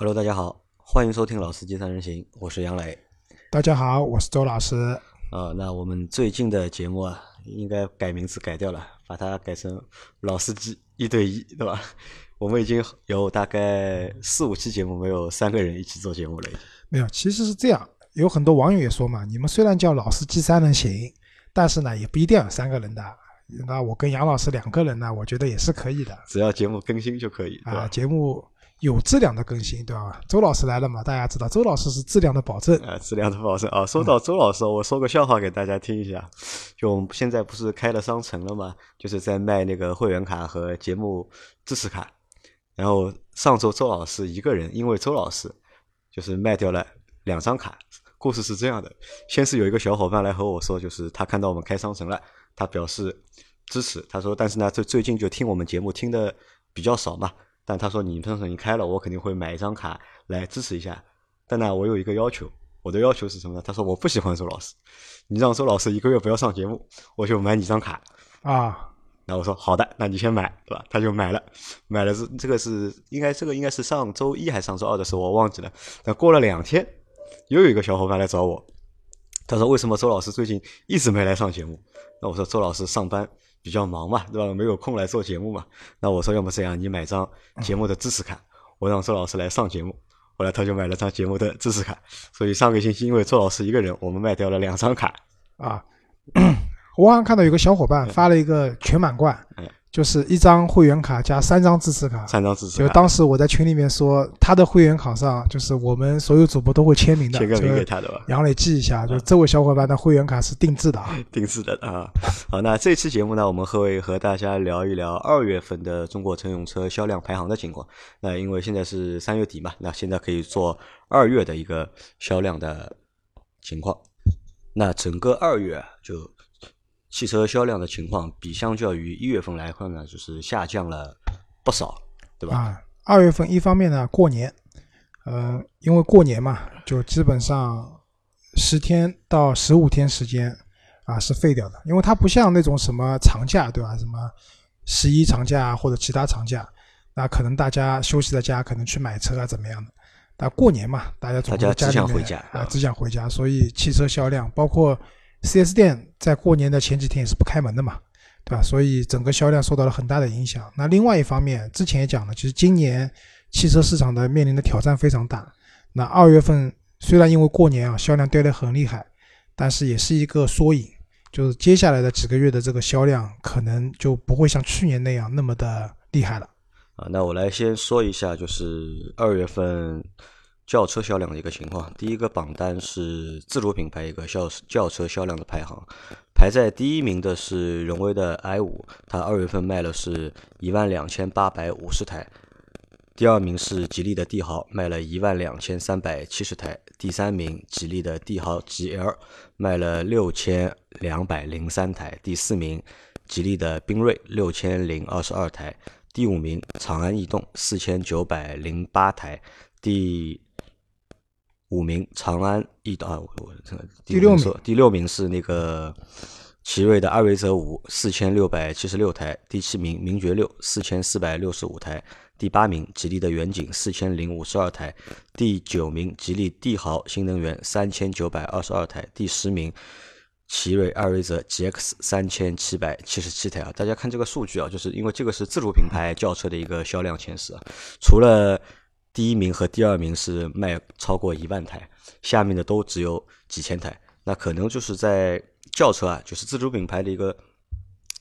Hello，大家好，欢迎收听《老司机三人行》，我是杨磊。大家好，我是周老师。啊，那我们最近的节目啊，应该改名字改掉了，把它改成《老司机一对一》，对吧？我们已经有大概四五期节目没有三个人一起做节目了。没有，其实是这样，有很多网友也说嘛，你们虽然叫《老司机三人行》，但是呢，也不一定要三个人的。那我跟杨老师两个人呢，我觉得也是可以的。只要节目更新就可以，啊，节目。有质量的更新，对吧？周老师来了嘛？大家知道，周老师是质量的保证。啊，质量的保证啊！说到周老师，我说个笑话给大家听一下。就我们现在不是开了商城了吗？就是在卖那个会员卡和节目支持卡。然后上周周老师一个人，因为周老师就是卖掉了两张卡。故事是这样的：先是有一个小伙伴来和我说，就是他看到我们开商城了，他表示支持。他说：“但是呢，最最近就听我们节目听的比较少嘛。”但他说你商城已经开了，我肯定会买一张卡来支持一下。但呢，我有一个要求，我的要求是什么呢？他说我不喜欢周老师，你让周老师一个月不要上节目，我就买你张卡啊。那我说好的，那你先买，对吧？他就买了，买了这这个是应该这个应该是上周一还是上周二的时候，我忘记了。那过了两天，又有一个小伙伴来找我，他说为什么周老师最近一直没来上节目？那我说周老师上班。比较忙嘛，对吧？没有空来做节目嘛。那我说，要么这样，你买张节目的支持卡，我让周老师来上节目。后来他就买了张节目的支持卡。所以上个星期，因为周老师一个人，我们卖掉了两张卡啊。我好像看到有个小伙伴发了一个全满贯。就是一张会员卡加三张支持卡，三张支持。就当时我在群里面说，他的会员卡上就是我们所有主播都会签名的，签个名给他的吧。杨磊记一下，就这位小伙伴的会员卡是定制的啊，定制的啊。好，那这期节目呢，我们会和大家聊一聊二月份的中国乘用车销量排行的情况。那因为现在是三月底嘛，那现在可以做二月的一个销量的情况。那整个二月就。汽车销量的情况比相较于一月份来看呢，就是下降了不少，对吧？啊，二月份一方面呢过年，呃，因为过年嘛，就基本上十天到十五天时间啊是废掉的，因为它不像那种什么长假，对吧？什么十一长假或者其他长假，那可能大家休息在家，可能去买车啊怎么样的？那过年嘛，大家总在家里面啊，只想回家，所以汽车销量包括。4S 店在过年的前几天也是不开门的嘛，对吧？所以整个销量受到了很大的影响。那另外一方面，之前也讲了，其实今年汽车市场的面临的挑战非常大。那二月份虽然因为过年啊销量掉得很厉害，但是也是一个缩影，就是接下来的几个月的这个销量可能就不会像去年那样那么的厉害了。啊，那我来先说一下，就是二月份。轿车销量的一个情况，第一个榜单是自主品牌一个轿轿车销量的排行，排在第一名的是荣威的 i 五，它二月份卖了是一万两千八百五十台，第二名是吉利的帝豪，卖了一万两千三百七十台，第三名吉利的帝豪 GL 卖了六千两百零三台，第四名吉利的缤瑞六千零二十二台，第五名长安逸动四千九百零八台，第。五名长安逸啊，我这个第六名，第六名是那个奇瑞的艾瑞泽五，四千六百七十六台。第七名名爵六，四千四百六十五台。第八名吉利的远景，四千零五十二台。第九名吉利帝豪新能源，三千九百二十二台。第十名奇瑞艾瑞泽 GX，三千七百七十七台啊！大家看这个数据啊，就是因为这个是自主品牌轿车的一个销量前十啊，除了。第一名和第二名是卖超过一万台，下面的都只有几千台。那可能就是在轿车啊，就是自主品牌的一个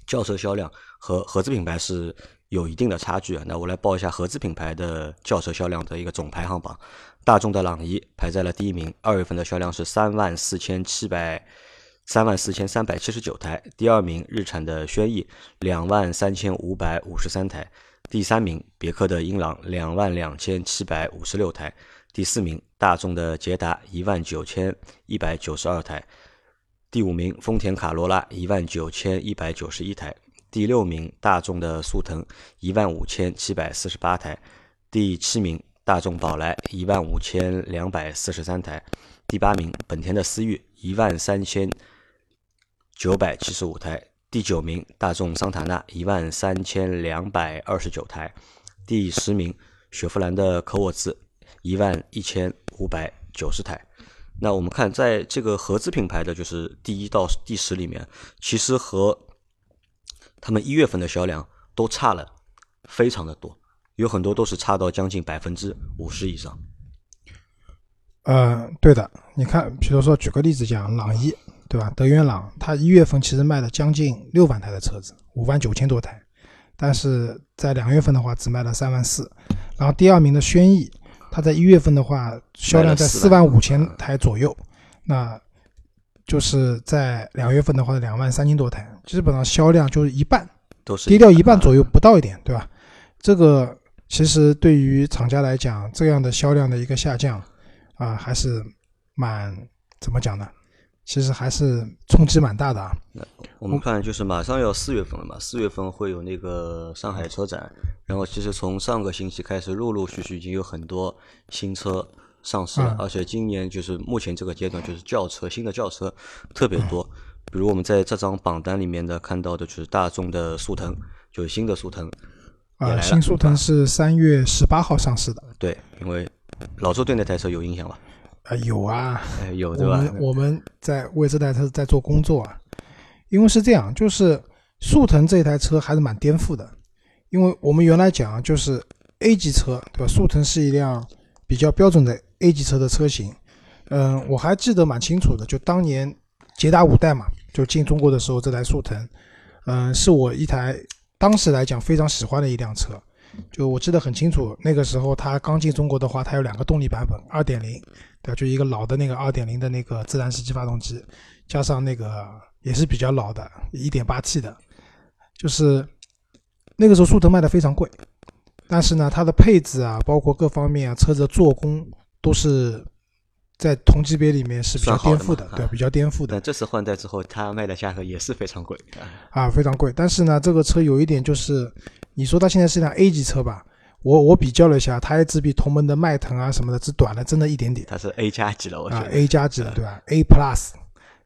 轿车销量和合资品牌是有一定的差距啊。那我来报一下合资品牌的轿车销量的一个总排行榜。大众的朗逸排在了第一名，二月份的销量是三万四千七百三万四千三百七十九台。第二名日产的轩逸两万三千五百五十三台。第三名，别克的英朗两万两千七百五十六台；第四名，大众的捷达一万九千一百九十二台；第五名，丰田卡罗拉一万九千一百九十一台；第六名，大众的速腾一万五千七百四十八台；第七名，大众宝来一万五千两百四十三台；第八名，本田的思域一万三千九百七十五台。第九名，大众桑塔纳一万三千两百二十九台；第十名，雪佛兰的科沃兹一万一千五百九十台。那我们看，在这个合资品牌的就是第一到第十里面，其实和他们一月份的销量都差了非常的多，有很多都是差到将近百分之五十以上。呃，对的，你看，比如说举个例子讲，朗逸，对吧？德源朗，它一月份其实卖了将近六万台的车子，五万九千多台，但是在两月份的话只卖了三万四。然后第二名的轩逸，它在一月份的话销量在四万五千台左右，那就是在两月份的话两万三千多台，基本上销量就是一半，都是跌掉一半左右不到一点，对吧？这个其实对于厂家来讲，这样的销量的一个下降啊，还是蛮怎么讲呢？其实还是冲击蛮大的啊。我们看，就是马上要四月份了嘛，四月份会有那个上海车展，然后其实从上个星期开始，陆陆续续已经有很多新车上市了，而且今年就是目前这个阶段，就是轿车新的轿车特别多，比如我们在这张榜单里面的看到的就是大众的速腾，就是新的速腾啊，新速腾是三月十八号上市的。对，因为老周对那台车有印象吧？啊，有啊，有对吧？我们我们在为这台车在做工作啊，因为是这样，就是速腾这台车还是蛮颠覆的，因为我们原来讲就是 A 级车，对吧？速腾是一辆比较标准的 A 级车的车型，嗯，我还记得蛮清楚的，就当年捷达五代嘛，就进中国的时候，这台速腾，嗯，是我一台当时来讲非常喜欢的一辆车。就我记得很清楚，那个时候它刚进中国的话，它有两个动力版本，二点零，对吧？就一个老的那个二点零的那个自然吸气发动机，加上那个也是比较老的一点八 T 的，就是那个时候速腾卖的非常贵，但是呢，它的配置啊，包括各方面啊，车子的做工都是在同级别里面是比较颠覆的，对，比较颠覆的。但这次换代之后，它卖的价格也是非常贵啊，非常贵。但是呢，这个车有一点就是。你说它现在是辆 A 级车吧？我我比较了一下，它还只比同门的迈腾啊什么的只短了，真的一点点。它是 A 加级了，我觉得。啊，A 加级了，对吧？A Plus，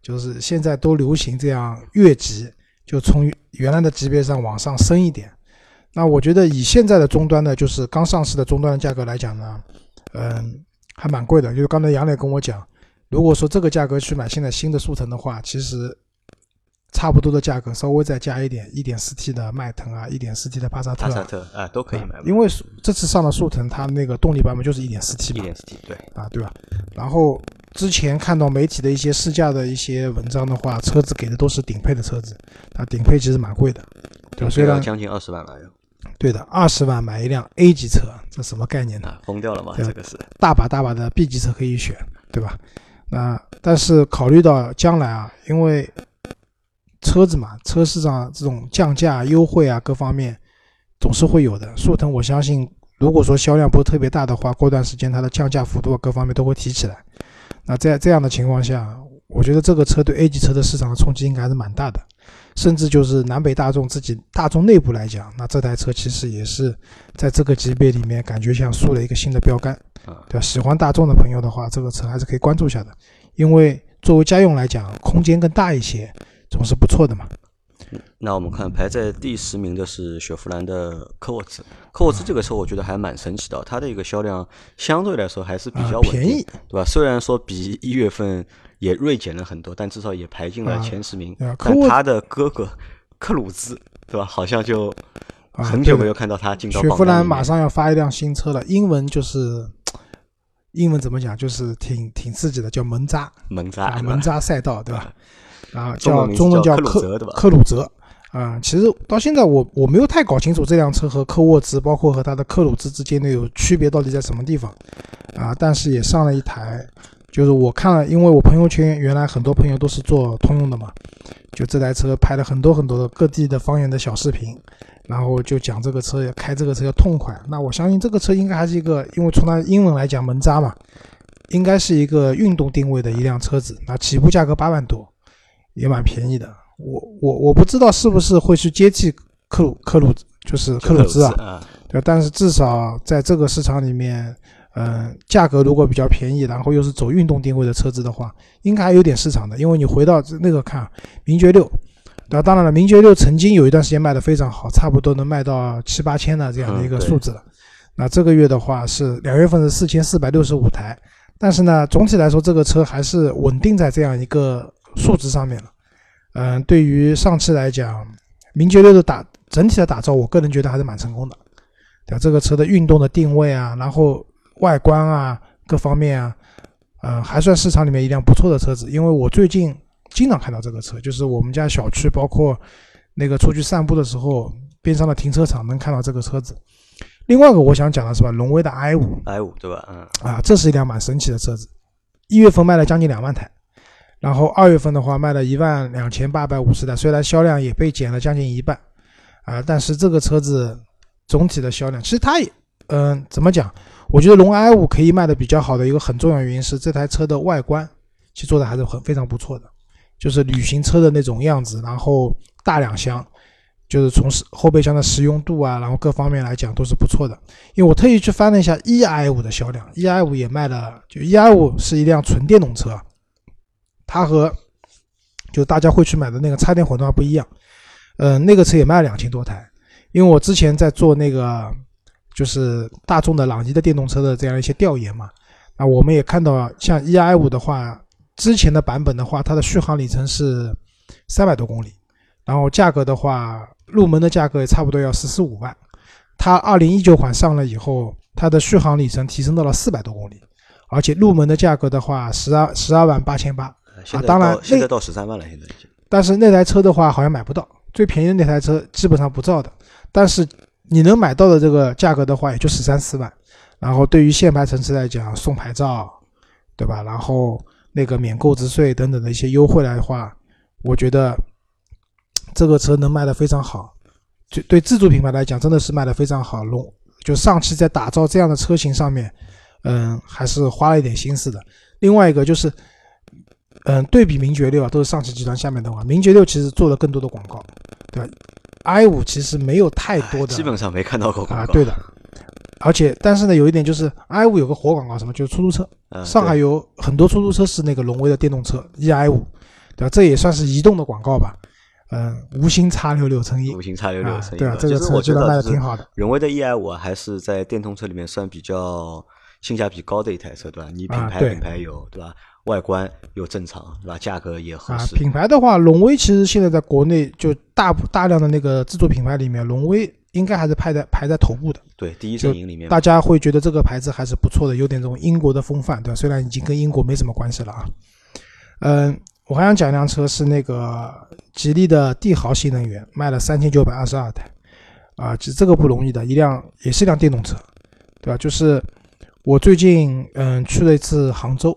就是现在都流行这样越级，就从原来的级别上往上升一点。那我觉得以现在的终端呢，就是刚上市的终端的价格来讲呢，嗯，还蛮贵的。就是刚才杨磊跟我讲，如果说这个价格去买现在新的速腾的话，其实。差不多的价格，稍微再加一点，一点四 T 的迈腾啊，一点四 T 的帕萨特，帕萨特啊都可以买。因为这次上的速腾，它那个动力版本就是一点四 T 嘛，一点四 T 对啊，对吧？然后之前看到媒体的一些试驾的一些文章的话，车子给的都是顶配的车子，啊，顶配其实蛮贵的，对吧？虽然将近二十万了，对的，二十万买一辆 A 级车，这什么概念呢？疯掉了吗？这个是大把大把的 B 级车可以选，对吧？那但是考虑到将来啊，因为车子嘛，车市上这种降价优惠啊，各方面总是会有的。速腾，我相信，如果说销量不是特别大的话，过段时间它的降价幅度各方面都会提起来。那在这样的情况下，我觉得这个车对 A 级车的市场的冲击应该还是蛮大的。甚至就是南北大众自己大众内部来讲，那这台车其实也是在这个级别里面感觉像树了一个新的标杆，对吧？喜欢大众的朋友的话，这个车还是可以关注一下的，因为作为家用来讲，空间更大一些。总是不错的嘛。那我们看排在第十名的是雪佛兰的科沃兹。科沃兹这个车我觉得还蛮神奇的，它的一个销量相对来说还是比较便宜，对吧？虽然说比一月份也锐减了很多，但至少也排进了前十名。但他的哥哥克鲁兹，对吧？好像就很久没有看到他进到。雪佛兰马上要发一辆新车了，英文就是英文怎么讲？就是挺挺刺激的，叫门扎。门扎，门扎赛道，对吧？啊，叫中文叫克克鲁泽，啊，其实到现在我我没有太搞清楚这辆车和科沃兹，包括和它的科鲁兹之间的有区别到底在什么地方，啊，但是也上了一台，就是我看了，因为我朋友圈原来很多朋友都是做通用的嘛，就这台车拍了很多很多的各地的方言的小视频，然后就讲这个车开这个车要痛快，那我相信这个车应该还是一个，因为从它英文来讲门扎嘛，应该是一个运动定位的一辆车子，那起步价格八万多。也蛮便宜的，我我我不知道是不是会去接替克鲁克鲁，就是克鲁兹啊，对，但是至少在这个市场里面，嗯，价格如果比较便宜，然后又是走运动定位的车子的话，应该还有点市场的。因为你回到那个看名爵六，那当然了，名爵六曾经有一段时间卖的非常好，差不多能卖到七八千的这样的一个数字了。那这个月的话是两月份是四千四百六十五台，但是呢，总体来说这个车还是稳定在这样一个数值上面了。嗯，对于上汽来讲，名爵六的打整体的打造，我个人觉得还是蛮成功的。对吧？这个车的运动的定位啊，然后外观啊，各方面啊，嗯，还算市场里面一辆不错的车子。因为我最近经常看到这个车，就是我们家小区，包括那个出去散步的时候，边上的停车场能看到这个车子。另外一个我想讲的是吧，荣威的 i 五，i 五对吧？嗯，啊，这是一辆蛮神奇的车子，一月份卖了将近两万台。然后二月份的话卖了一万两千八百五十台，虽然销量也被减了将近一半，啊，但是这个车子总体的销量，其实它也，嗯，怎么讲？我觉得龙 i 五可以卖的比较好的一个很重要原因是这台车的外观其实做的还是很非常不错的，就是旅行车的那种样子，然后大两厢，就是从后备箱的实用度啊，然后各方面来讲都是不错的。因为我特意去翻了一下 e i 五的销量，e i 五也卖了，就 e i 五是一辆纯电动车。它和就大家会去买的那个插电混动还不一样，呃，那个车也卖了两千多台。因为我之前在做那个就是大众的朗逸的电动车的这样一些调研嘛，啊，我们也看到像 e i 五的话，之前的版本的话，它的续航里程是三百多公里，然后价格的话，入门的价格也差不多要十四五万。它二零一九款上了以后，它的续航里程提升到了四百多公里，而且入门的价格的话，十二十二万八千八。啊，当然，现在到十三万了，现在已经。但是那台车的话，好像买不到，最便宜的那台车基本上不造的。但是你能买到的这个价格的话，也就十三四万。然后对于限牌城市来讲，送牌照，对吧？然后那个免购置税等等的一些优惠来的话，我觉得这个车能卖的非常好。就对自主品牌来讲，真的是卖的非常好。龙就上汽在打造这样的车型上面，嗯，还是花了一点心思的。另外一个就是。嗯，对比名爵六啊，都是上汽集团下面的话，名爵六其实做了更多的广告，对吧？i 五其实没有太多的，基本上没看到过广告。对的，而且但是呢，有一点就是 i 五有个活广告，什么就是出租车，上海有很多出租车是那个荣威的电动车 e i 五，对吧？这也算是移动的广告吧？嗯，无心插柳柳成荫，无心插柳柳成荫。对啊，这个车我觉得卖的挺好的。荣威的 e i 五还是在电动车里面算比较性价比高的一台车，对吧？你品牌品牌有，对吧？外观又正常，是吧？价格也合适。品牌的话，荣威其实现在在国内就大大量的那个自主品牌里面，荣威应该还是排在排在头部的。对，第一阵营里面，大家会觉得这个牌子还是不错的，有点这种英国的风范，对吧？虽然已经跟英国没什么关系了啊。嗯，我还想讲一辆车，是那个吉利的帝豪新能源，卖了三千九百二十二台，啊，其实这个不容易的，一辆也是一辆电动车，对吧？就是我最近嗯去了一次杭州。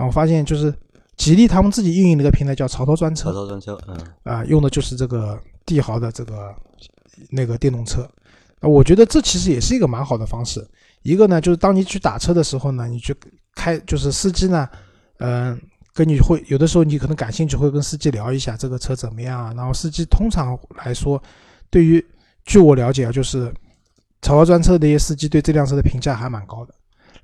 然后发现就是吉利他们自己运营的一个平台叫潮头专车，潮头专车，嗯，啊，用的就是这个帝豪的这个那个电动车，啊，我觉得这其实也是一个蛮好的方式。一个呢，就是当你去打车的时候呢，你去开，就是司机呢，嗯，跟你会有的时候你可能感兴趣，会跟司机聊一下这个车怎么样啊。然后司机通常来说，对于据我了解啊，就是潮头专车的一些司机对这辆车的评价还蛮高的。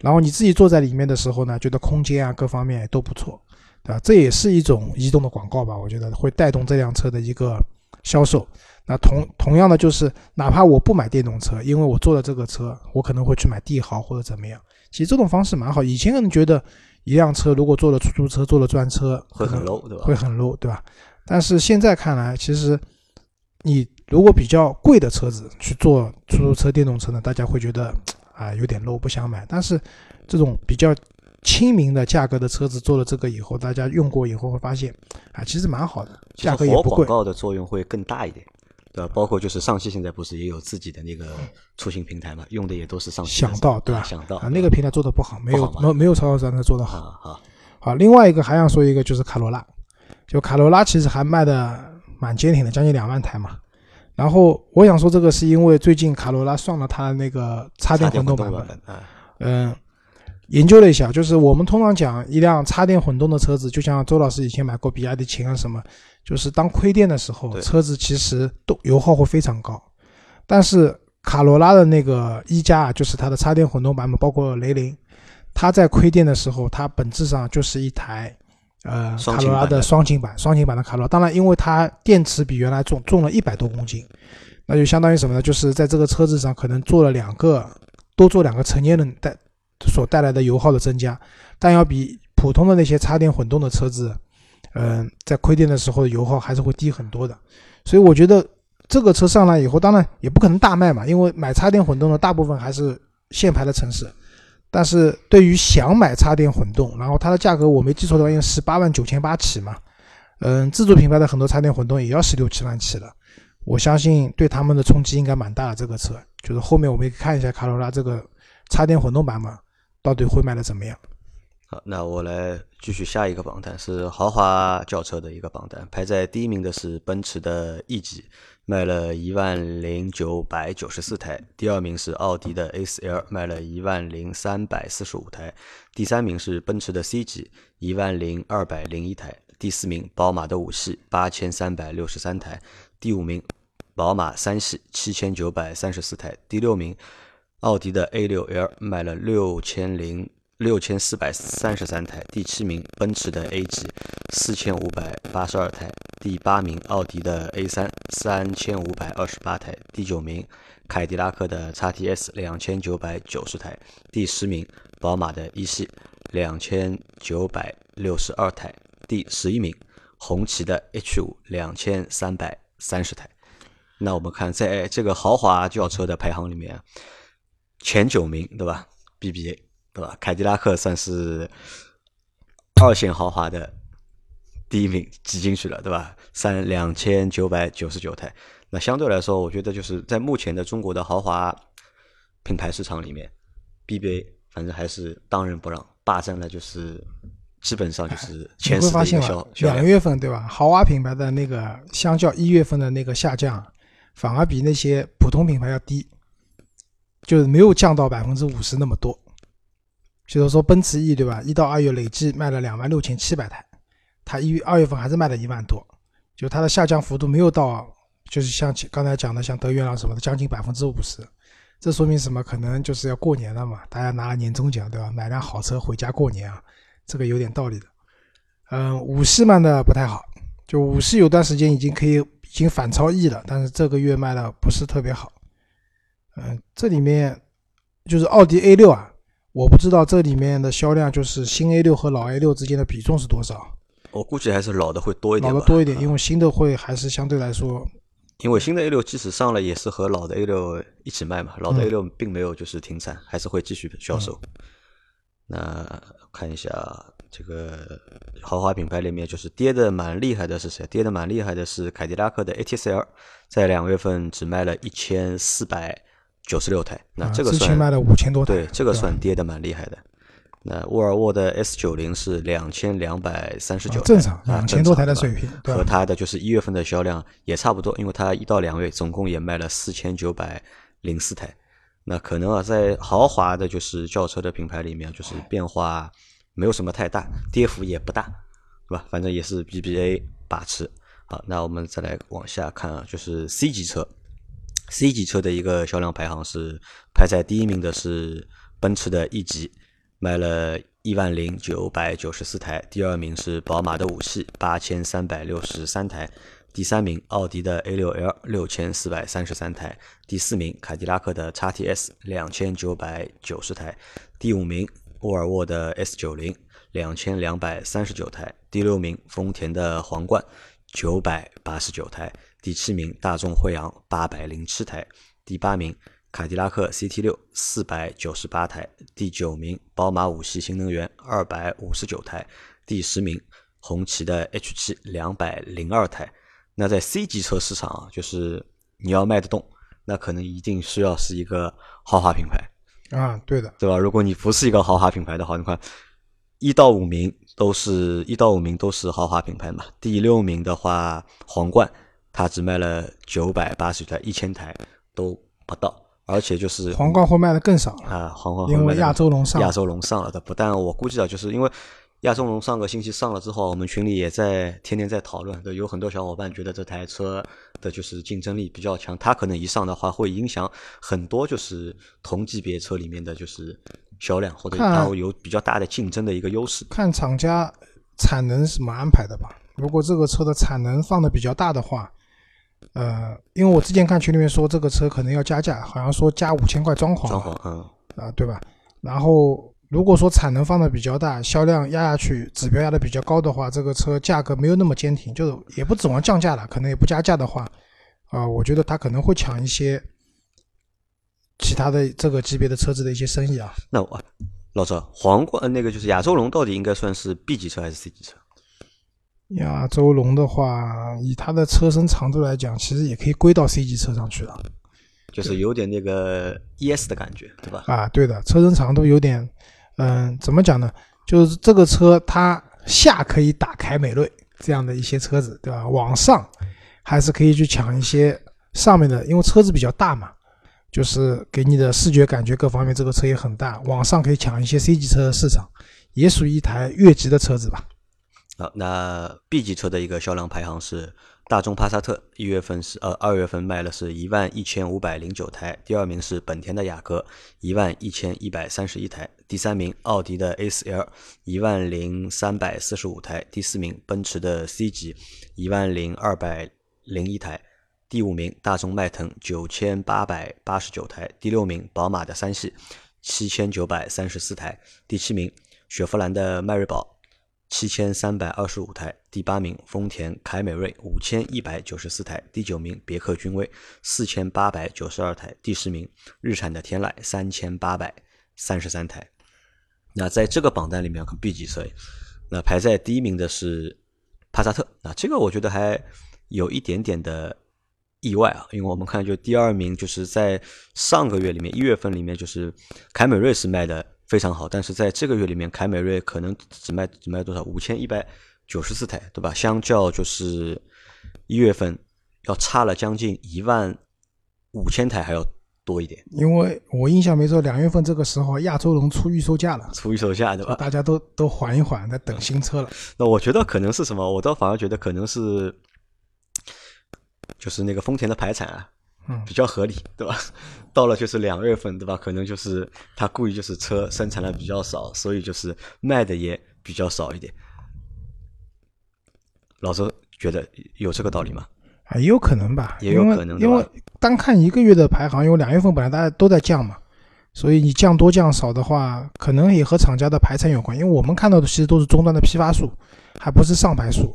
然后你自己坐在里面的时候呢，觉得空间啊各方面都不错，对吧？这也是一种移动的广告吧？我觉得会带动这辆车的一个销售。那同同样的就是，哪怕我不买电动车，因为我坐了这个车，我可能会去买帝豪或者怎么样。其实这种方式蛮好。以前可能觉得一辆车如果坐了出租车、坐了专车会很 low，对吧？会很 low，对吧？但是现在看来，其实你如果比较贵的车子去坐出租车、电动车呢，大家会觉得。啊，有点 low，不想买。但是这种比较亲民的价格的车子做了这个以后，大家用过以后会发现，啊，其实蛮好的，价格也不贵。广告的作用会更大一点，对吧？包括就是上汽现在不是也有自己的那个出行平台嘛，用的也都是上汽。想到对吧？想到啊，那个平台做的不好，没有没没有超超专车做的好。好，好。另外一个还想说一个就是卡罗拉，就卡罗拉其实还卖的蛮坚挺的，将近两万台嘛。然后我想说，这个是因为最近卡罗拉上了它那个插电混动版本。嗯，研究了一下，就是我们通常讲一辆插电混动的车子，就像周老师以前买过比亚迪秦啊什么，就是当亏电的时候，车子其实动油耗会非常高。但是卡罗拉的那个一加啊，就是它的插电混动版本，包括雷凌，它在亏电的时候，它本质上就是一台。呃，卡罗拉的双擎版，双擎版的卡罗拉，当然，因为它电池比原来重，重了一百多公斤，那就相当于什么呢？就是在这个车子上可能做了两个多做两个成年人带所带来的油耗的增加，但要比普通的那些插电混动的车子，嗯，在亏电的时候油耗还是会低很多的。所以我觉得这个车上来以后，当然也不可能大卖嘛，因为买插电混动的大部分还是限牌的城市。但是对于想买插电混动，然后它的价格我没记错的话，应该十八万九千八起嘛。嗯，自主品牌的很多插电混动也要十六七万起了。我相信对他们的冲击应该蛮大的。这个车就是后面我们可以看一下卡罗拉这个插电混动版本到底会卖的怎么样。好，那我来继续下一个榜单，是豪华轿车的一个榜单，排在第一名的是奔驰的 E 级，卖了一万零九百九十四台；第二名是奥迪的 A4L，卖了一万零三百四十五台；第三名是奔驰的 C 级，一万零二百零一台；第四名宝马的五系，八千三百六十三台；第五名宝马三系，七千九百三十四台；第六名奥迪的 A6L，卖了六千零。六千四百三十三台，第七名奔驰的 A 级四千五百八十二台，第八名奥迪的 A 三三千五百二十八台，第九名凯迪拉克的 XTS 两千九百九十台，第十名宝马的一系两千九百六十二台，第十一名红旗的 H 五两千三百三十台。那我们看在这个豪华轿车的排行里面，前九名对吧？BBA。对吧？凯迪拉克算是二线豪华的第一名挤进去了，对吧？三两千九百九十九台。那相对来说，我觉得就是在目前的中国的豪华品牌市场里面，BBA 反正还是当仁不让，霸占了就是基本上就是前十的一个销两月份对吧？豪华品牌的那个相较一月份的那个下降，反而比那些普通品牌要低，就是没有降到百分之五十那么多。就是说奔驰 E 对吧？一到二月累计卖了两万六千七百台，它一月二月份还是卖了一万多，就它的下降幅度没有到，就是像刚才讲的像德源朗什么的将近百分之五十，这说明什么？可能就是要过年了嘛，大家拿了年终奖对吧？买辆好车回家过年啊，这个有点道理的。嗯，五系卖的不太好，就五系有段时间已经可以已经反超 E 了，但是这个月卖的不是特别好。嗯，这里面就是奥迪 A 六啊。我不知道这里面的销量就是新 A 六和老 A 六之间的比重是多少。我估计还是老的会多一点。老的多一点，因为新的会还是相对来说。因为新的 A 六即使上了，也是和老的 A 六一起卖嘛。老的 A 六并没有就是停产，还是会继续销售。那看一下这个豪华品牌里面，就是跌的蛮厉害的是谁？跌的蛮厉害的是凯迪拉克的 ATCL，在两月份只卖了一千四百。九十六台，那这个算卖了五千多台，对，这个算跌的蛮厉害的。那沃尔沃的 S 九零是两千两百三十九，正常，两千多台的水平，和它的就是一月份的销量也差不多，因为它一到两月总共也卖了四千九百零四台。那可能啊，在豪华的就是轿车的品牌里面，就是变化没有什么太大，跌幅也不大，对吧？反正也是 BBA 把持。好，那我们再来往下看啊，就是 C 级车。C 级车的一个销量排行是排在第一名的是奔驰的 E 级，卖了一万零九百九十四台；第二名是宝马的五系，八千三百六十三台；第三名奥迪的 A6L，六千四百三十三台；第四名凯迪拉克的 XTS，两千九百九十台；第五名沃尔沃的 S90，两千两百三十九台；第六名丰田的皇冠，九百八十九台。第七名大众辉昂八百零七台，第八名凯迪拉克 CT 六四百九十八台，第九名宝马五系新能源二百五十九台，第十名红旗的 H 七两百零二台。那在 C 级车市场啊，就是你要卖得动，那可能一定需要是一个豪华品牌啊，对的，对吧？如果你不是一个豪华品牌的话，你看一到五名都是一到五名都是豪华品牌嘛。第六名的话，皇冠。它只卖了九百八十台，一千台都不到，而且就是皇冠会卖的更少了啊！皇冠因为亚洲龙上亚洲龙上了的，不但我估计啊，就是因为亚洲龙上个星期上了之后，我们群里也在天天在讨论，对，有很多小伙伴觉得这台车的就是竞争力比较强，它可能一上的话会影响很多就是同级别车里面的就是销量，或者它有比较大的竞争的一个优势。看厂家产能怎么安排的吧，如果这个车的产能放的比较大的话。呃，因为我之前看群里面说这个车可能要加价，好像说加五千块装潢。装潢，嗯。啊，对吧？然后如果说产能放的比较大，销量压下去，指标压的比较高的话，这个车价格没有那么坚挺，就是也不指望降价了，可能也不加价的话，啊，我觉得它可能会抢一些其他的这个级别的车子的一些生意啊。那我老赵，皇冠那个就是亚洲龙到底应该算是 B 级车还是 C 级车？亚洲龙的话，以它的车身长度来讲，其实也可以归到 C 级车上去了。就是有点那个 ES 的感觉，对吧？啊，对的，车身长度有点，嗯，怎么讲呢？就是这个车它下可以打凯美瑞这样的一些车子，对吧？往上还是可以去抢一些上面的，因为车子比较大嘛，就是给你的视觉感觉各方面，这个车也很大，往上可以抢一些 C 级车的市场，也属于一台越级的车子吧。好，那 B 级车的一个销量排行是。大众帕萨特一月份是呃二月份卖了是一万一千五百零九台，第二名是本田的雅阁一万一千一百三十一台，第三名奥迪的 A4L 一万零三百四十五台，第四名奔驰的 C 级一万零二百零一台，第五名大众迈腾九千八百八十九台，第六名宝马的三系七千九百三十四台，第七名雪佛兰的迈锐宝。七千三百二十五台，第八名丰田凯美瑞五千一百九十四台，第九名别克君威四千八百九十二台，第十名日产的天籁三千八百三十三台。那在这个榜单里面，B 级车，那排在第一名的是帕萨特。那这个我觉得还有一点点的意外啊，因为我们看就第二名就是在上个月里面一月份里面就是凯美瑞是卖的。非常好，但是在这个月里面，凯美瑞可能只卖只卖多少？五千一百九十四台，对吧？相较就是一月份要差了将近一万五千台还要多一点。因为我印象没错，两月份这个时候亚洲龙出预售价了，出预售价对吧？大家都都缓一缓，在等新车了。那我觉得可能是什么？我倒反而觉得可能是就是那个丰田的排产啊。嗯，比较合理，对吧？到了就是两月份，对吧？可能就是他故意就是车生产的比较少，所以就是卖的也比较少一点。老周觉得有这个道理吗？啊，也有可能吧，也有可能，因为单看一个月的排行，因为两月份本来大家都在降嘛，所以你降多降少的话，可能也和厂家的排产有关。因为我们看到的其实都是终端的批发数，还不是上牌数。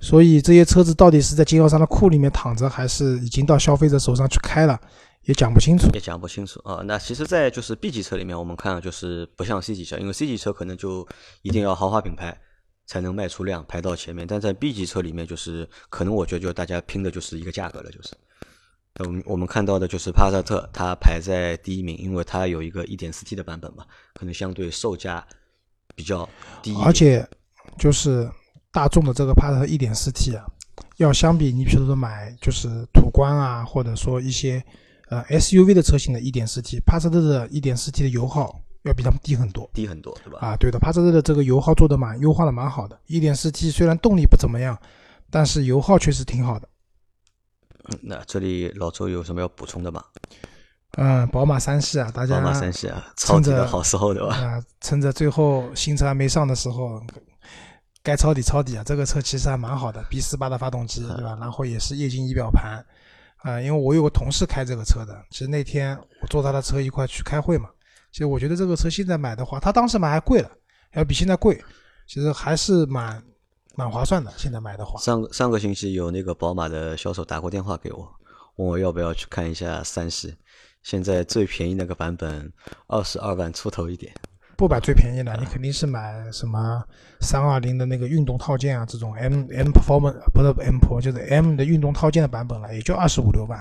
所以这些车子到底是在经销商的库里面躺着，还是已经到消费者手上去开了，也讲不清楚。也讲不清楚啊。那其实，在就是 B 级车里面，我们看就是不像 C 级车，因为 C 级车可能就一定要豪华品牌才能卖出量排到前面，但在 B 级车里面，就是可能我觉得就大家拼的就是一个价格了，就是。我们我们看到的就是帕萨特，它排在第一名，因为它有一个 1.4T 的版本嘛，可能相对售价比较低，而且就是。大众的这个帕萨特一点四 T 啊，要相比你比如说买就是途观啊，或者说一些呃 SUV 的车型的一点四 T，帕萨特的一点四 T 的油耗要比他们低很多，低很多，对吧？啊，对的，帕萨特的这个油耗做的蛮优化的蛮好的一点四 T 虽然动力不怎么样，但是油耗确实挺好的。嗯，那这里老周有什么要补充的吗？嗯，宝马三系啊，大家宝马三系啊，抄底的好时候对吧？啊，趁着最后新车还没上的时候。该抄底抄底啊！这个车其实还蛮好的，B 四八的发动机，对吧？然后也是液晶仪表盘，啊，因为我有个同事开这个车的，其实那天我坐他的车一块去开会嘛。其实我觉得这个车现在买的话，他当时买还贵了，要比现在贵，其实还是蛮蛮划算的。现在买的话，上上个星期有那个宝马的销售打过电话给我，问我要不要去看一下三系，现在最便宜那个版本二十二万出头一点。不买最便宜的，你肯定是买什么三二零的那个运动套件啊，这种 M M Performance 不是 M Pro 就是 M 的运动套件的版本了，也就二十五六万。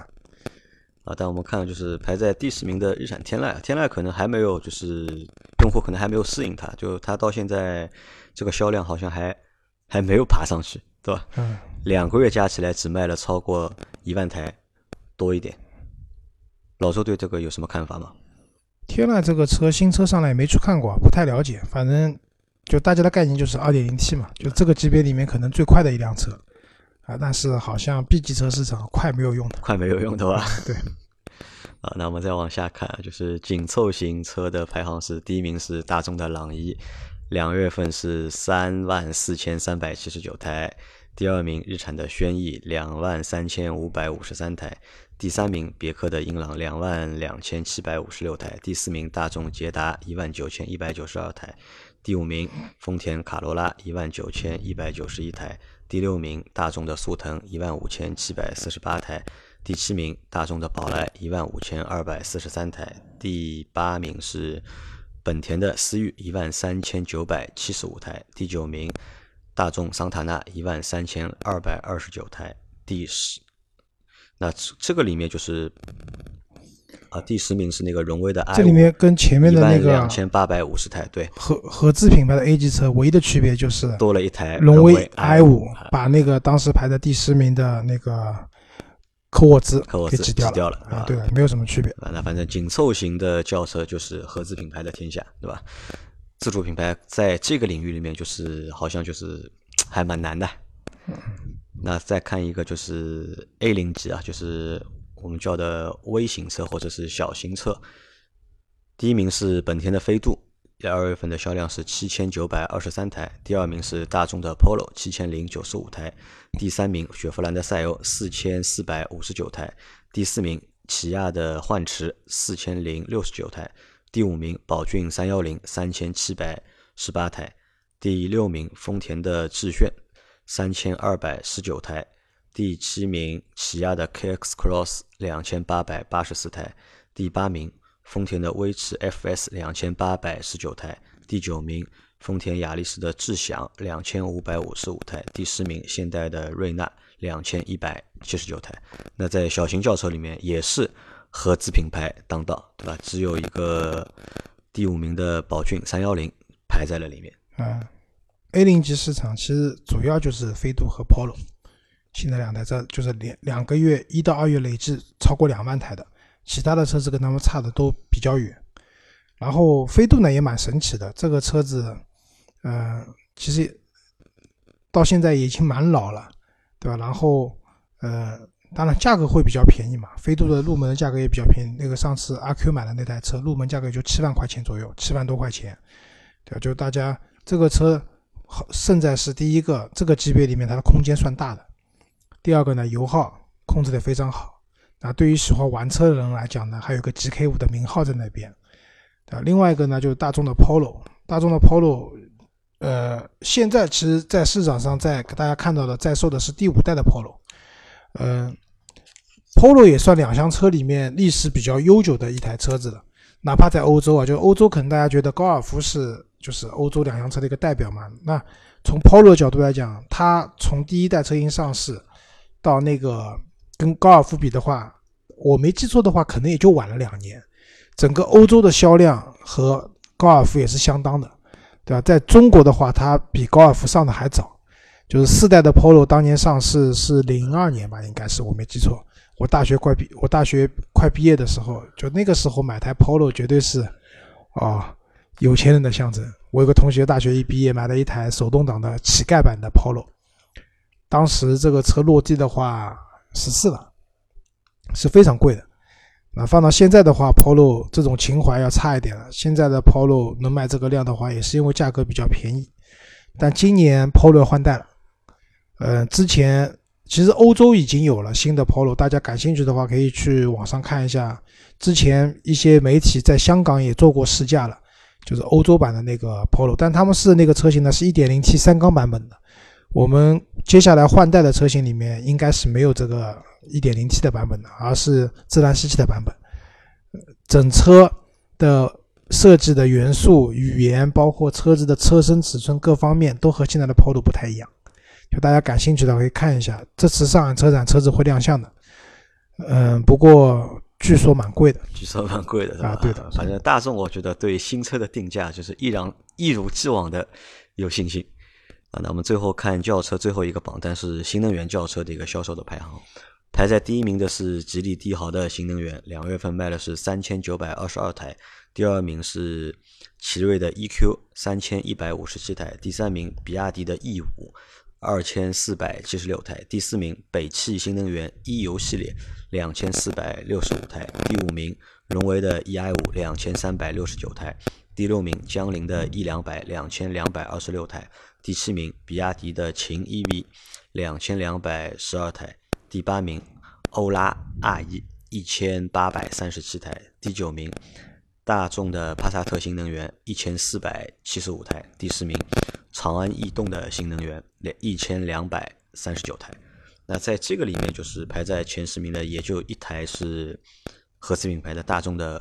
啊，但我们看就是排在第十名的日产天籁，天籁可能还没有就是用户可能还没有适应它，就它到现在这个销量好像还还没有爬上去，对吧？嗯。两个月加起来只卖了超过一万台多一点。老周对这个有什么看法吗？天籁这个车新车上来也没去看过，不太了解。反正就大家的概念就是二点零 T 嘛，就这个级别里面可能最快的一辆车啊。但是好像 B 级车市场快没有用的，快没有用的吧？对。啊，那我们再往下看，就是紧凑型车的排行是第一名是大众的朗逸，两月份是三万四千三百七十九台，第二名日产的轩逸两万三千五百五十三台，第三名别克的英朗两万两千七百五十六台，第四名大众捷达一万九千一百九十二台，第五名丰田卡罗拉一万九千一百九十一台，第六名大众的速腾一万五千七百四十八台，第七名大众的宝来一万五千二百四十三台，第八名是本田的思域一万三千九百七十五台，第九名。大众桑塔纳一万三千二百二十九台，第十，那这个里面就是啊，第十名是那个荣威的 i 这里面跟前面的那个两千八百五十台，对，合合资品牌的 A 级车唯一的区别就是多了一台荣威 i 五，把那个当时排在第十名的那个科沃兹给挤掉了。啊，对，没有什么区别。啊，那反正紧凑型的轿车就是合资品牌的天下，对吧？自主品牌在这个领域里面，就是好像就是还蛮难的。那再看一个就是 A 零级啊，就是我们叫的微型车或者是小型车。第一名是本田的飞度，二月份的销量是七千九百二十三台。第二名是大众的 Polo，七千零九十五台。第三名雪佛兰的赛欧，四千四百五十九台。第四名起亚的幻驰，四千零六十九台。第五名宝骏三幺零三千七百十八台，第六名丰田的致炫三千二百十九台，第七名起亚的 KX Cross 两千八百八十四台，第八名丰田的威驰 FS 两千八百十九台，第九名丰田雅力士的智享两千五百五十五台，第十名现代的瑞纳两千一百七十九台。那在小型轿车里面也是。合资品牌当道，对吧？只有一个第五名的宝骏三幺零排在了里面。嗯，A 零级市场其实主要就是飞度和 Polo，现在两台车就是两两个月一到二月累计超过两万台的，其他的车子跟他们差的都比较远。然后飞度呢也蛮神奇的，这个车子，嗯，其实到现在已经蛮老了，对吧？然后，呃。当然，价格会比较便宜嘛。飞度的入门的价格也比较便宜。那个上次阿 Q 买的那台车，入门价格就七万块钱左右，七万多块钱，对吧？就大家这个车好，胜在是第一个，这个级别里面它的空间算大的。第二个呢，油耗控制的非常好。那对于喜欢玩车的人来讲呢，还有个 GK 五的名号在那边。啊，另外一个呢，就是大众的 Polo，大众的 Polo，呃，现在其实在市场上在大家看到的在售的是第五代的 Polo，嗯。Polo 也算两厢车里面历史比较悠久的一台车子了，哪怕在欧洲啊，就欧洲可能大家觉得高尔夫是就是欧洲两厢车的一个代表嘛。那从 Polo 的角度来讲，它从第一代车型上市到那个跟高尔夫比的话，我没记错的话，可能也就晚了两年。整个欧洲的销量和高尔夫也是相当的，对吧？在中国的话，它比高尔夫上的还早，就是四代的 Polo 当年上市是零二年吧，应该是我没记错。我大学快毕，我大学快毕业的时候，就那个时候买台 Polo 绝对是，啊，有钱人的象征。我有个同学大学一毕业买了一台手动挡的乞丐版的 Polo，当时这个车落地的话十四万，是非常贵的。那放到现在的话，Polo 这种情怀要差一点了。现在的 Polo 能卖这个量的话，也是因为价格比较便宜。但今年 Polo 换代了，呃，之前。其实欧洲已经有了新的 Polo，大家感兴趣的话可以去网上看一下。之前一些媒体在香港也做过试驾了，就是欧洲版的那个 Polo，但他们是那个车型呢是 1.0T 三缸版本的。我们接下来换代的车型里面应该是没有这个 1.0T 的版本的，而是自然吸气的版本。整车的设计的元素、语言，包括车子的车身尺寸各方面，都和现在的 Polo 不太一样。就大家感兴趣的可以看一下，这次上海车展车子会亮相的，嗯，不过据说蛮贵的，据说蛮贵的，啊，对的。反正大众我觉得对新车的定价就是依然一如既往的有信心啊。那我们最后看轿车最后一个榜单是新能源轿车的一个销售的排行，排在第一名的是吉利帝豪的新能源，两月份卖的是三千九百二十二台，第二名是奇瑞的 eQ 三千一百五十七台，第三名比亚迪的 E 五。二千四百七十六台，第四名北汽新能源 E 油系列两千四百六十五台，第五名荣威的 eI 五两千三百六十九台，第六名江铃的 E 两百两千两百二十六台，第七名比亚迪的秦 EV 两千两百十二台，第八名欧拉 R 一一千八百三十七台，第九名大众的帕萨特新能源一千四百七十五台，第十名长安逸动的新能源两一千两百三十九台。那在这个里面，就是排在前十名的，也就一台是合资品牌的大众的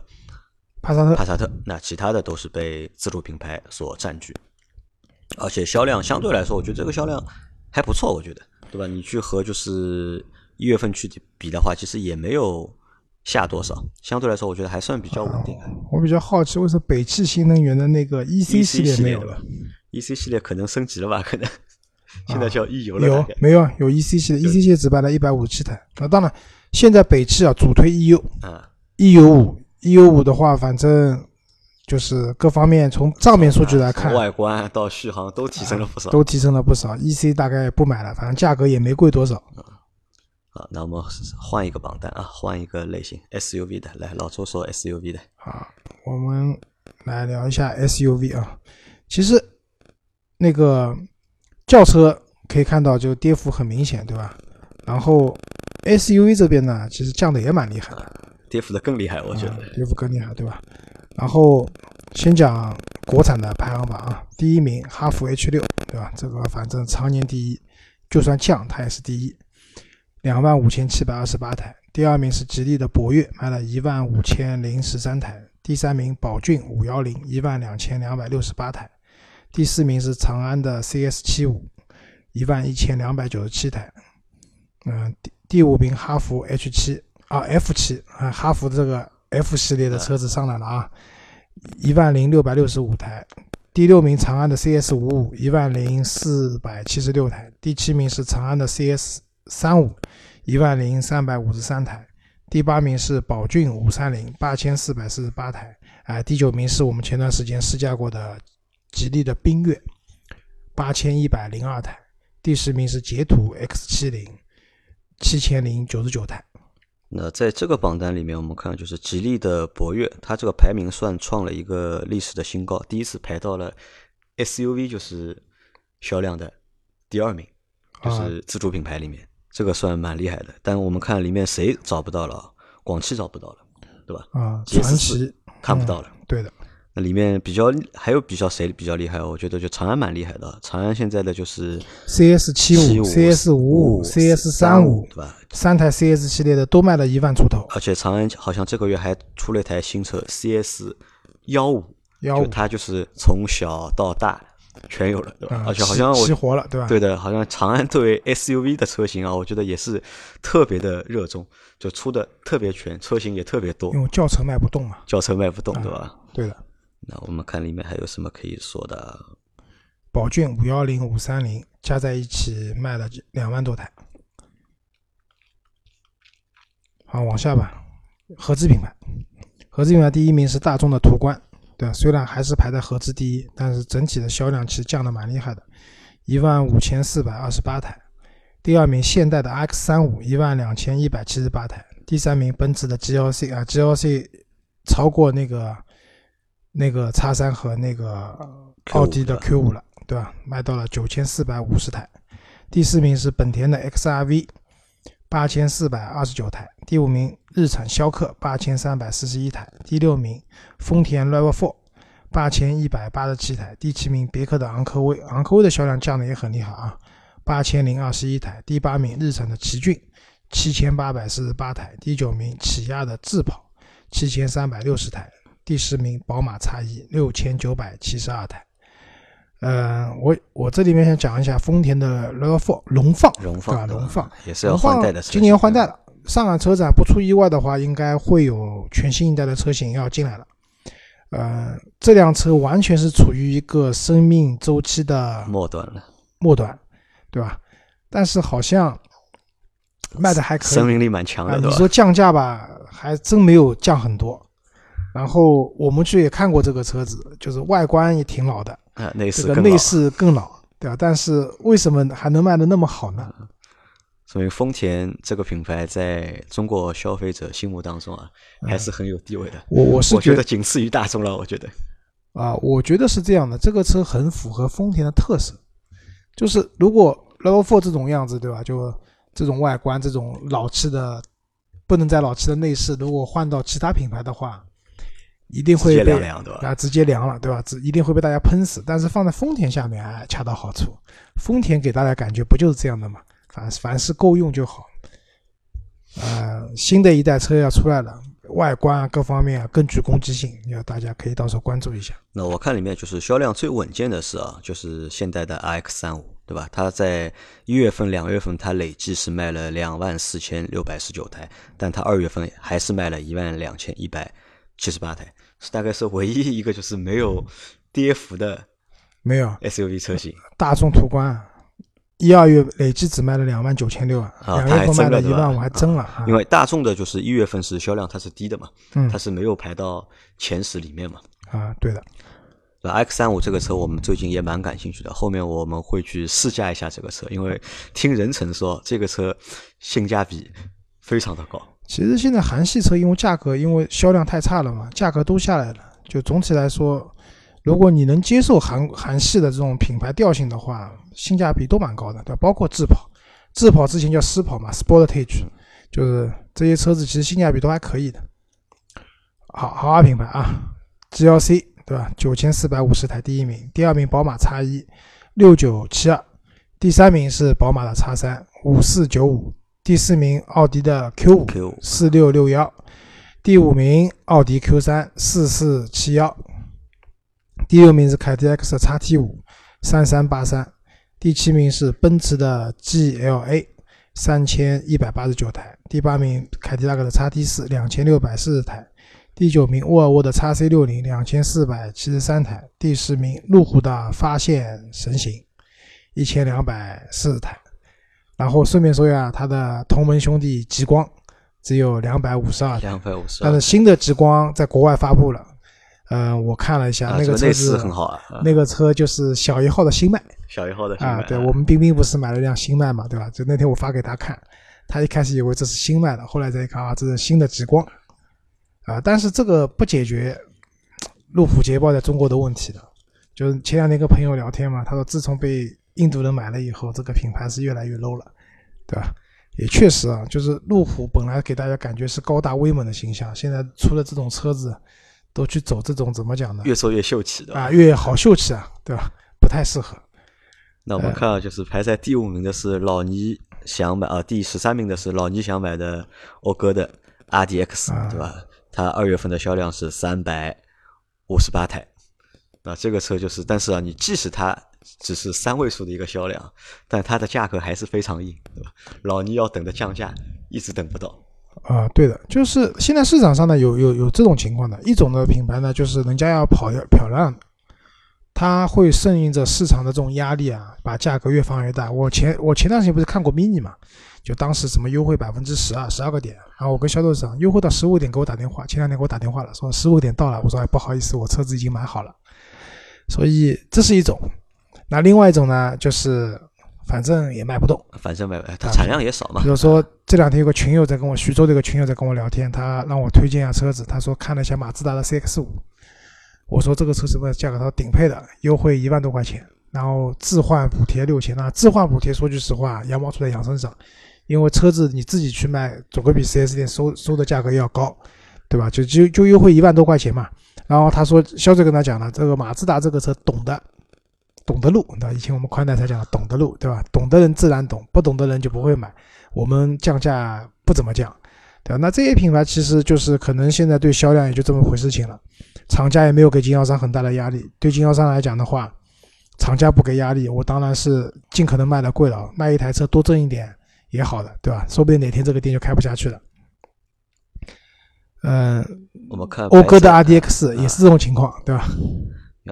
帕萨特，帕萨特，那其他的都是被自主品牌所占据，而且销量相对来说，我觉得这个销量还不错，我觉得，对吧？你去和就是一月份去比的话，其实也没有下多少，相对来说，我觉得还算比较稳定。我比较好奇，为什么北汽新能源的那个 EC 系列没有了？EC 系列可能升级了吧？可能。现在叫 E 油了，有没有？有 EC 系的，EC 系只卖了一百五十七台。那当然，现在北汽啊主推 EU，啊，EU 五，EU 五的话，反正就是各方面从账面数据来看，外观到续航都提升了不少，都提升了不少。EC 大概不买了，反正价格也没贵多少。啊，那我们换一个榜单啊，换一个类型 SUV 的，来老周说 SUV 的。好，我们来聊一下 SUV 啊，其实那个。轿车可以看到就跌幅很明显，对吧？然后 SUV 这边呢，其实降的也蛮厉害的，跌幅的更厉害，我觉得跌幅更厉害，对吧？然后先讲国产的排行榜啊，第一名哈弗 H 六，对吧？这个反正常年第一，就算降它也是第一，两万五千七百二十八台。第二名是吉利的博越，卖了一万五千零十三台。第三名宝骏五幺零，一万两千两百六十八台。第四名是长安的 CS 七五，一万一千两百九十七台。嗯，第第五名哈弗 H 七啊 F 七啊，哈弗这个 F 系列的车子上来了啊，一万零六百六十五台。第六名长安的 CS 五五，一万零四百七十六台。第七名是长安的 CS 三五，一万零三百五十三台。第八名是宝骏五三零，八千四百四十八台。哎，第九名是我们前段时间试驾过的。吉利的缤越八千一百零二台，第十名是捷途 X 七零七千零九十九台。那在这个榜单里面，我们看就是吉利的博越，它这个排名算创了一个历史的新高，第一次排到了 SUV 就是销量的第二名，就是自主品牌里面，这个算蛮厉害的。但我们看里面谁找不到了？广汽找不到了，对吧？啊，传奇看不到了，对的。那里面比较还有比较谁比较厉害？我觉得就长安蛮厉害的。长安现在的就是 CS 七五、CS 五五、CS 三五，对吧？三台 CS 系列的都卖了一万出头。而且长安好像这个月还出了一台新车 CS 幺五，幺五，它就是从小到大全有了，对吧？而且好像我激活了，对吧？对的，好像长安对 SUV 的车型啊，我觉得也是特别的热衷，就出的特别全，车型也特别多。因为轿车卖不动嘛，轿车卖不动，对吧？对的。那我们看里面还有什么可以说的？宝骏五幺零、五三零加在一起卖了两万多台。好，往下吧。合资品牌，合资品牌第一名是大众的途观，对虽然还是排在合资第一，但是整体的销量其实降的蛮厉害的，一万五千四百二十八台。第二名现代的 X 三五，一万两千一百七十八台。第三名奔驰的 GLC 啊，GLC 超过那个。那个叉三和那个奥迪的 Q 五了，对吧？卖到了九千四百五十台。第四名是本田的 XRV，八千四百二十九台。第五名日产逍客，八千三百四十一台。第六名丰田 RAV4，八千一百八十七台。第七名别克的昂科威，昂科威的销量降的也很厉害啊，八千零二十一台。第八名日产的奇骏，七千八百四十八台。第九名起亚的智跑，七千三百六十台。第十名，宝马 X1 六千九百七十二台。呃，我我这里面想讲一下丰田的 RAV4 荣放，对吧？龙放也是要换代的，今年换代了。上海车展不出意外的话，应该会有全新一代的车型要进来了。呃，这辆车完全是处于一个生命周期的末端了，末端，对吧？但是好像卖的还可以，生命力蛮强的。你说降价吧，还真没有降很多。然后我们去也看过这个车子，就是外观也挺老的，啊，内饰更内饰更老，对吧？但是为什么还能卖的那么好呢？说明丰田这个品牌在中国消费者心目当中啊，还是很有地位的。我我是觉得仅次于大众了，我觉得。啊，我觉得是这样的，这个车很符合丰田的特色，就是如果 Level Four 这种样子，对吧？就这种外观，这种老气的，不能再老气的内饰，如果换到其他品牌的话，一定会被啊直接凉了，对吧？直一定会被大家喷死。但是放在丰田下面，哎，恰到好处。丰田给大家感觉不就是这样的嘛？凡凡是够用就好。呃，新的一代车要出来了。外观啊，各方面啊更具攻击性，要大家可以到时候关注一下。那我看里面就是销量最稳健的是啊，就是现代的 RX 三五，对吧？它在一月份、两月份它累计是卖了两万四千六百十九台，但它二月份还是卖了一万两千一百七十八台，是大概是唯一一个就是没有跌幅的，没有 SUV 车型。大众途观。一二月累计只卖了两万九千六啊，两月份卖了一万五，还增了。因为大众的就是一月份是销量它是低的嘛，嗯它是没有排到前十里面嘛。啊，对的。X 三五这个车我们最近也蛮感兴趣的，后面我们会去试驾一下这个车，因为听人成说这个车性价比非常的高。其实现在韩系车因为价格因为销量太差了嘛，价格都下来了，就总体来说。如果你能接受韩韩系的这种品牌调性的话，性价比都蛮高的，对吧？包括智跑，智跑之前叫思跑嘛，Sportage，就是这些车子其实性价比都还可以的。好豪华品牌啊，GLC 对吧？九千四百五十台第一名，第二名宝马 X 一六九七二，第三名是宝马的 X 三五四九五，第四名奥迪的 Q 五四六六幺，第五名奥迪 Q 三四四七幺。第六名是凯迪拉克的 XT 五三三八三，第七名是奔驰的 GLA 三千一百八十九台，第八名凯迪拉克的 XT 四两千六百四十台，第九名沃尔沃的 XC 六零两千四百七十三台，第十名路虎的发现神行一千两百四十台。然后顺便说一下，他的同门兄弟极光只有两百五十二台，两百五十但是新的极光在国外发布了。嗯，我看了一下那个车子很好啊，那个车就是小一号的新迈，小一号的啊，对我们冰冰不是买了辆新迈嘛，对吧？就那天我发给他看，他一开始以为这是新迈的，后来再一看啊，这是新的极光，啊，但是这个不解决路虎捷豹在中国的问题的。就是前两天跟朋友聊天嘛，他说自从被印度人买了以后，这个品牌是越来越 low 了，对吧？也确实啊，就是路虎本来给大家感觉是高大威猛的形象，现在出了这种车子。都去走这种怎么讲呢？越做越秀气的啊，越好秀气啊，对吧？不太适合。那我们看啊，就是排在第五名的是老倪想买啊，第十三名的是老倪想买的讴歌的 RDX，对吧？它二月份的销量是三百五十八台。那这个车就是，但是啊，你即使它只是三位数的一个销量，但它的价格还是非常硬，对吧？老倪要等着降价，一直等不到。啊，对的，就是现在市场上呢有有有这种情况的，一种的品牌呢，就是人家要跑要漂亮，他会顺应着市场的这种压力啊，把价格越放越大。我前我前段时间不是看过 mini 嘛，就当时什么优惠百分之十二十二个点，然后我跟销售讲优惠到十五点给我打电话，前两天给我打电话了，说十五点到了，我说哎不好意思，我车子已经买好了，所以这是一种。那另外一种呢，就是。反正也卖不动，反正卖，它产量也少嘛。比如说这两天有个群友在跟我，徐州的一个群友在跟我聊天，他让我推荐一下车子。他说看了一下马自达的 CX 五，我说这个车什么价格？他说顶配的，优惠一万多块钱，然后置换补贴六千。那置换补贴说句实话，羊毛出在羊身上，因为车子你自己去卖，总归比 4S 店收收的价格要高，对吧？就就就优惠一万多块钱嘛。然后他说销售跟他讲了，这个马自达这个车懂的。懂得路，对吧？以前我们宽带才讲懂得路，对吧？懂的人自然懂，不懂的人就不会买。我们降价不怎么降，对吧？那这些品牌其实就是可能现在对销量也就这么回事情了，厂家也没有给经销商很大的压力。对经销商来讲的话，厂家不给压力，我当然是尽可能卖的贵了，卖一台车多挣一点也好的，对吧？说不定哪天这个店就开不下去了。嗯，我们看讴歌的 RDX 也是这种情况，对吧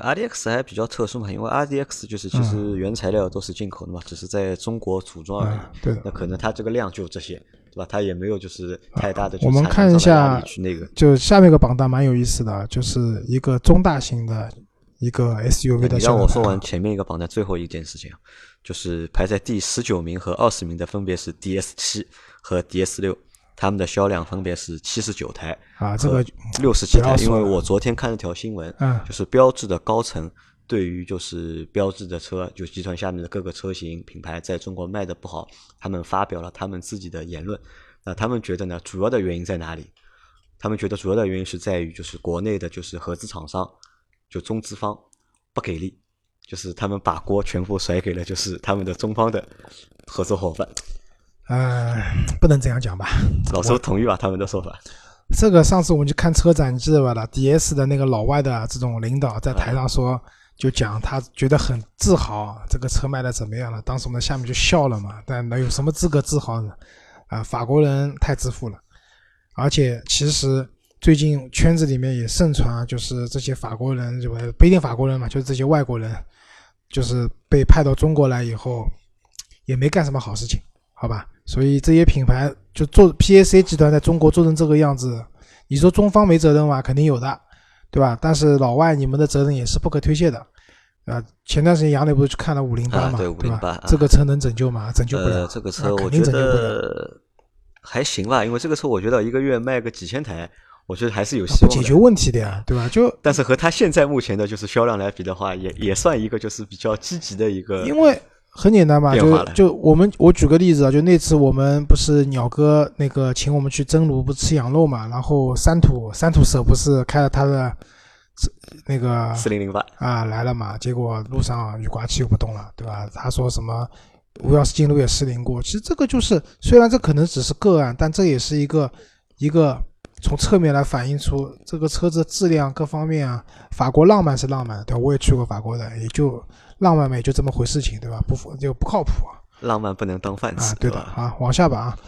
？R D X 还比较特殊嘛，因为 R D X 就是其实原材料都是进口的嘛，只是在中国组装而已。对那可能它这个量就这些，对吧？它也没有就是太大的。我们看一下，去那个，就下面一个榜单蛮有意思的，就是一个中大型的一个 S U V 的。你让我说完前面一个榜单，最后一件事情，就是排在第十九名和二十名的分别是 D S 七和 D S 六。他们的销量分别是七十九台啊，这个六十七台。因为我昨天看了条新闻，嗯就是标致的高层对于就是标致的车，就集团下面的各个车型品牌在中国卖的不好，他们发表了他们自己的言论。那他们觉得呢，主要的原因在哪里？他们觉得主要的原因是在于就是国内的就是合资厂商，就中资方不给力，就是他们把锅全部甩给了就是他们的中方的合作伙伴。呃，不能这样讲吧？老周同意吧他们的说法？这个上次我们去看车展，你记得吧？了 DS 的那个老外的这种领导在台上说，就讲他觉得很自豪，这个车卖的怎么样了？当时我们下面就笑了嘛。但能有什么资格自豪呢？啊，法国人太自负了。而且其实最近圈子里面也盛传啊，就是这些法国人，就不不一定法国人嘛，就是这些外国人，就是被派到中国来以后，也没干什么好事情，好吧？所以这些品牌就做 PAC 集团在中国做成这个样子，你说中方没责任吗？肯定有的，对吧？但是老外你们的责任也是不可推卸的。啊，前段时间杨磊不是去看了五零八嘛，啊对508吧？啊这个车能拯救吗？拯救不了。呃，这个啊车我觉。得还行吧，因为这个车我觉得一个月卖个几千台，我觉得还是有啊希望解决问题的呀，对吧？就但是和它现在目前的就是销量来比的话，也也算一个就是比较积极的一个。因为很简单嘛，就就我们我举个例子啊，就那次我们不是鸟哥那个请我们去蒸炉，不是吃羊肉嘛，然后三土三土舍不是开了他的那个四零零八，啊来了嘛，结果路上雨刮器又不动了，对吧？他说什么无钥匙进入也失灵过，其实这个就是虽然这可能只是个案，但这也是一个一个从侧面来反映出这个车子质量各方面啊。法国浪漫是浪漫，对吧？我也去过法国的，也就浪漫嘛，也就这么回事情，对吧？不符就不靠谱啊。浪漫不能当饭吃，啊，对的吧？啊，往下吧啊，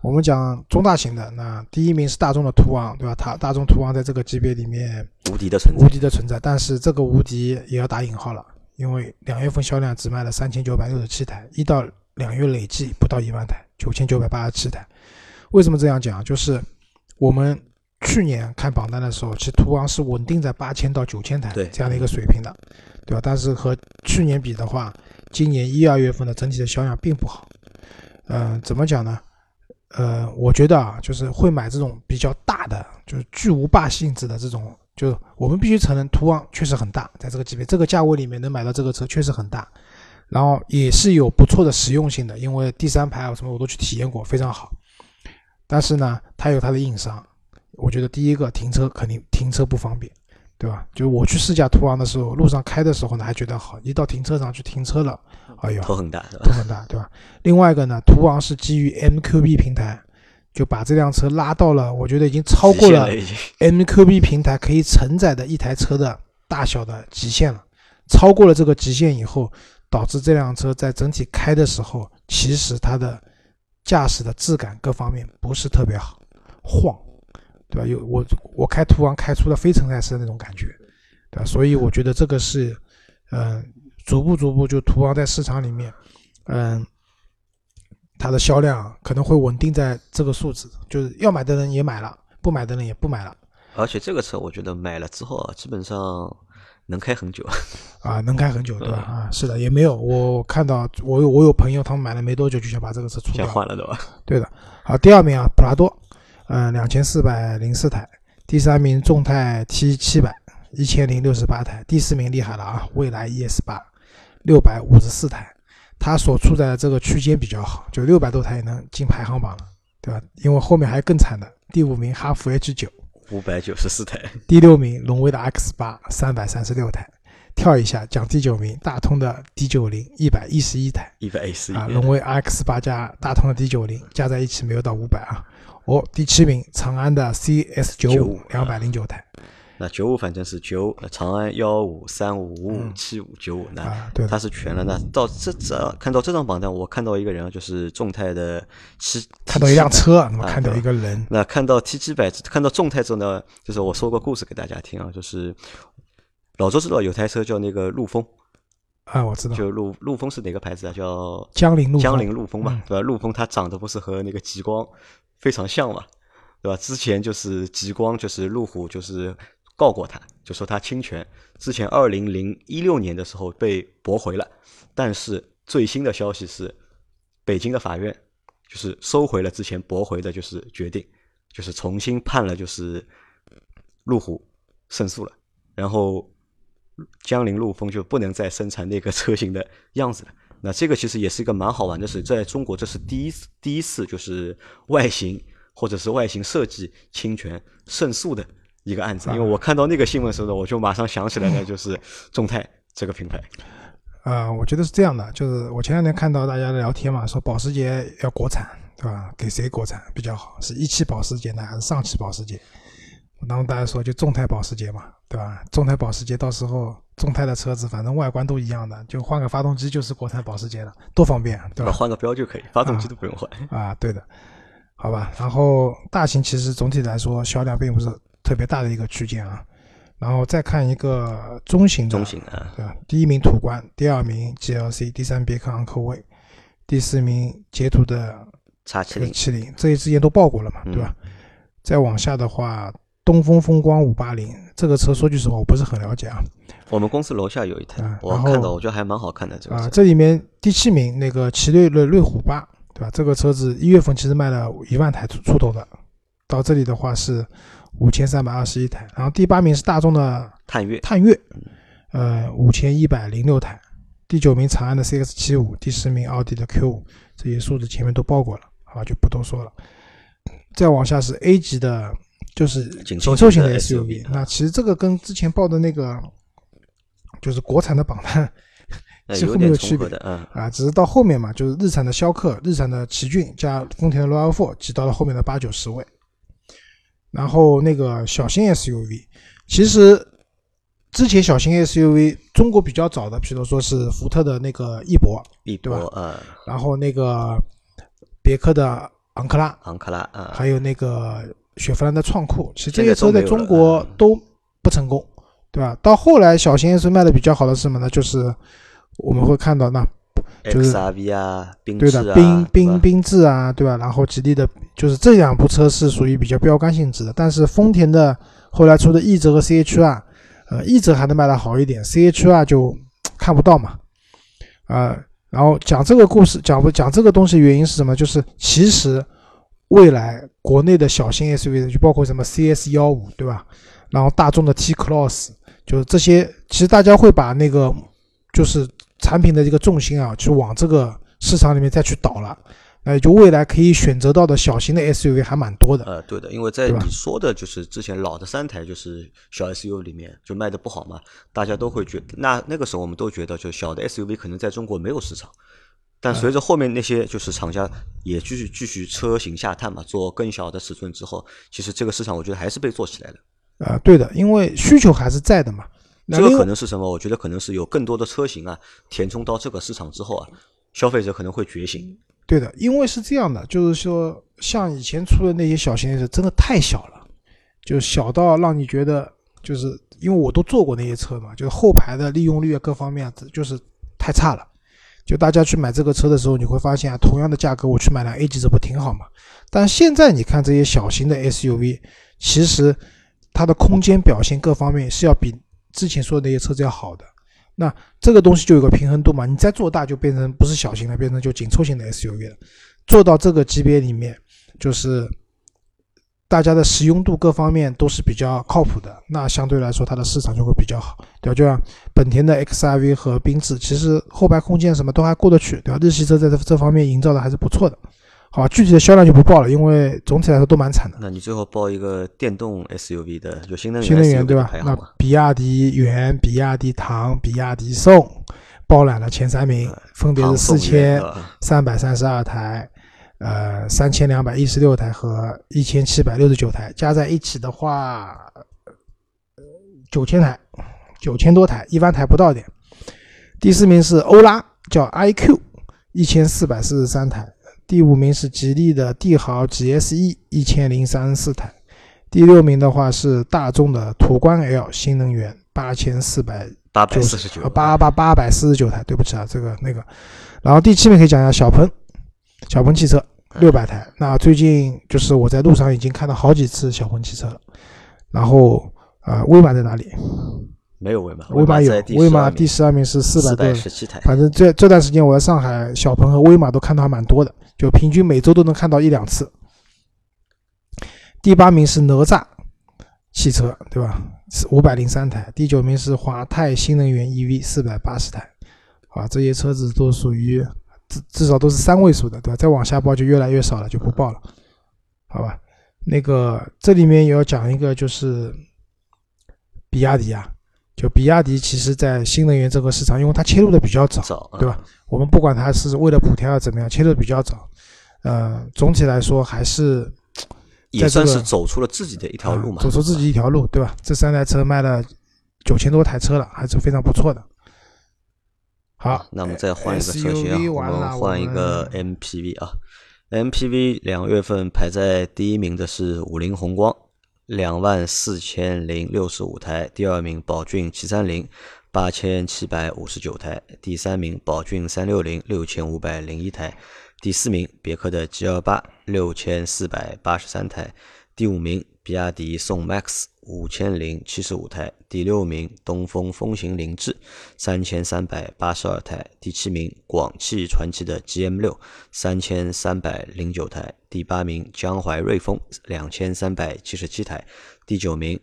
我们讲中大型的，那第一名是大众的途昂，对吧？它大众途昂在这个级别里面无敌的存在无。敌的存在，但是这个无敌也要打引号了，因为两月份销量只卖了三千九百六十七台，一到两月累计不到一万台，九千九百八十七台。为什么这样讲？就是我们去年看榜单的时候，其实途昂是稳定在八千到九千台这样的一个水平的，对吧？但是和去年比的话，今年一二月份的整体的销量并不好。嗯、怎么讲呢？呃，我觉得啊，就是会买这种比较大的，就是巨无霸性质的这种，就我们必须承认，途昂确实很大，在这个级别、这个价位里面能买到这个车确实很大，然后也是有不错的实用性的，因为第三排啊什么我都去体验过，非常好。但是呢，它有它的硬伤，我觉得第一个停车肯定停车不方便，对吧？就我去试驾途昂的时候，路上开的时候呢还觉得好，一到停车场去停车了，哎呦，头很大，头很大，对吧？另外一个呢，途昂是基于 MQB 平台，就把这辆车拉到了，我觉得已经超过了极限了已经 MQB 平台可以承载的一台车的大小的极限了。超过了这个极限以后，导致这辆车在整体开的时候，其实它的驾驶的质感各方面不是特别好，晃，对吧？有我我开途昂开出了非承载式的那种感觉，对吧？所以我觉得这个是，嗯、逐步逐步就途昂在市场里面，嗯、它的销量可能会稳定在这个数字，就是要买的人也买了，不买的人也不买了。而且这个车我觉得买了之后啊，基本上能开很久。啊，能开很久，对吧？嗯啊，是的，也没有，我看到我有我有朋友，他们买了没多久就想把这个车出掉，先换了对吧？对的。好，第二名啊，普拉多，嗯、两千四百零四台，第三名众泰 T 七百，一千零六十八台，第四名厉害了啊，蔚来 ES 八，六百五十四台，它所处在的这个区间比较好，就六百多台也能进排行榜了，对吧？因为后面还有更惨的，第五名哈弗 H 九，五百九十四台，第六名荣威的 X 八三百三十六台，跳一下讲第九名大通的 D 九零一百一十一台一百一十一啊，荣威 X 八加大通的 D 九零加在一起没有到五百啊。哦，第七名长安的 CS 九五两百零九台。那九五反正是九，呃长安幺五三五五七五九五，那它，是全了。那到这这看到这张榜单，我看到一个人啊，就是众泰的七，看到一辆车，那么啊看到一个人。那看到 T 七百，看到众泰之后呢，就是我说个故事给大家听啊，就是老周知道有台车叫那个陆风，啊，我知道，就陆陆风是哪个牌子啊？叫江铃陆江铃陆风嘛嗯，对吧？陆风它长得不是和那个极光非常像嘛，对吧？之前就是极光，就是路虎就是告过他，就说他侵权。之前二零零一六年的时候被驳回了，但是最新的消息是，北京的法院就是收回了之前驳回的，就是决定，就是重新判了，就是路虎胜诉了，然后江铃陆风就不能再生产那个车型的样子了。那这个其实也是一个蛮好玩的事，在中国这是第一次第一次就是外形或者是外形设计侵权胜诉的一个案子。因为我看到那个新闻时候呢，我就马上想起来了，就是众泰这个品牌。啊，我觉得是这样的，就是我前两天看到大家聊天嘛，说保时捷要国产，对吧？给谁国产比较好？是一汽保时捷呢，还是上汽保时捷？然后大家说就众泰保时捷嘛，对吧？众泰保时捷到时候众泰的车子反正外观都一样的，就换个发动机就是国产保时捷了，多方便，对吧？换个标就可以，发动机都不用换。啊，对的，好吧。然后大型其实总体来说销量并不是特别大的一个区间啊。然后再看一个中型的，中型啊，对吧？第一名途观，第二名 GLC，第三别克昂科威，第四名捷途的叉七零，七零，这些之前都报过了嘛，对吧？再往下的话，东风风光五八零这个车，说句实话，我不是很了解啊。我们公司楼下有一台，我看到，我觉得还蛮好看的这个啊。这里面第七名那个奇瑞的瑞虎八，对吧？这个车子一月份其实卖了一万台出出头的，到这里的话是。五千三百二十一台，然后第八名是大众的探岳，探岳，呃，五千一百零六台，第九名长安的 CX 七五，第十名奥迪的 Q 五，这些数字前面都报过了，好吧，就不多说了。再往下是 A 级的，就是紧凑型的 SUV，那其实这个跟之前报的那个，就是国产的榜单几乎没有区别的，嗯。啊，只是到后面嘛，就是日产的逍客、日产的奇骏加丰田的 RAV4 挤到了后面的八九十位。然后那个小型 SUV，其实之前小型 SUV 中国比较早的，比如说是福特的那个翼博，翼博，嗯，然后那个别克的昂克拉，昂克拉，嗯，还有那个雪佛兰的创酷，其实这些车在中国都不成功，对吧？到后来小型 SUV 卖的比较好的是什么呢？就是我们会看到那。就是 XRV 啊，对的，缤缤缤智啊，对吧？然后吉利的，就是这两部车是属于比较标杆性质的。但是丰田的后来出的奕泽和 CHR，呃，奕泽还能卖的好一点，CHR 就看不到嘛。啊，然后讲这个故事，讲不讲这个东西原因是什么？就是其实未来国内的小型 SUV 就包括什么 CS 幺五，对吧？然后大众的 T Cross，就是这些，其实大家会把那个就是。产品的这个重心啊，去往这个市场里面再去倒了，那就未来可以选择到的小型的 SUV 还蛮多的。呃，对的，因为在你说的就是之前老的三台就是小 SUV 里面就卖的不好嘛，大家都会觉得那那个时候我们都觉得就小的 SUV 可能在中国没有市场，但随着后面那些就是厂家也继续继续车型下探嘛，做更小的尺寸之后，其实这个市场我觉得还是被做起来了。啊，对的，因为需求还是在的嘛。这个可能是什么？我觉得可能是有更多的车型啊，填充到这个市场之后啊，消费者可能会觉醒。对的，因为是这样的，就是说，像以前出的那些小型的车，真的太小了，就小到让你觉得，就是因为我都坐过那些车嘛，就是后排的利用率啊，各方面就是太差了。就大家去买这个车的时候，你会发现啊，同样的价格，我去买辆 A 级这不挺好嘛？但现在你看这些小型的 SUV，其实它的空间表现各方面是要比。之前说的那些车子要好的，那这个东西就有个平衡度嘛。你再做大就变成不是小型了，变成就紧凑型的 SUV 了。做到这个级别里面，就是大家的实用度各方面都是比较靠谱的，那相对来说它的市场就会比较好，对吧？就像本田的 XRV 和缤智，其实后排空间什么都还过得去，对吧？日系车在这这方面营造的还是不错的。好，具体的销量就不报了，因为总体来说都蛮惨的。那你最后报一个电动 SUV 的，就新能源新能源对吧？那比亚迪元、比亚迪唐、比亚迪宋包揽了前三名，分别是四千三百三十二台，呃，三千两百一十六台和一千七百六十九台，加在一起的话，九千台，九千多台，一万台不到点。第四名是欧拉，叫 iQ，一千四百四十三台。第五名是吉利的帝豪 GSE 一千零三十四台，第六名的话是大众的途观 L 新能源八千四百八百四十九八八八百四十九台，对不起啊，这个那个，然后第七名可以讲一下小鹏，小鹏汽车六百台，那最近就是我在路上已经看到好几次小鹏汽车了，然后啊，威马在哪里？没有威马，威马有，威马第十二名是四百多，反正这这段时间我在上海，小鹏和威马都看到还蛮多的。就平均每周都能看到一两次。第八名是哪吒汽车，对吧？是五百零三台。第九名是华泰新能源 EV 四百八十台。啊，这些车子都属于至至少都是三位数的，对吧？再往下报就越来越少了，就不报了，好吧？那个这里面也要讲一个，就是比亚迪啊，就比亚迪其实在新能源这个市场，因为它切入的比较早，对吧？我们不管它是为了补贴要怎么样，切入的比较早，呃，总体来说还是也算是走出了自己的一条路嘛，走出自己一条路，对吧？这三台车卖了九千多台车了，还是非常不错的。好，那我们再换一个车型啊，我们换一个 MPV 啊，MPV 两月份排在第一名的是五菱宏光，两万四千零六十五台，第二名宝骏七三零，八千七百五十九台，第三名宝骏三六零，六千五百零一台，第四名别克的 G 二八，六千四百八十三台，第五名。比亚迪宋 MAX 五千零七十五台，第六名东风风行凌志三千三百八十二台，第七名广汽传祺的 GM 六三千三百零九台，第八名江淮瑞风两千三百七十七台，第九名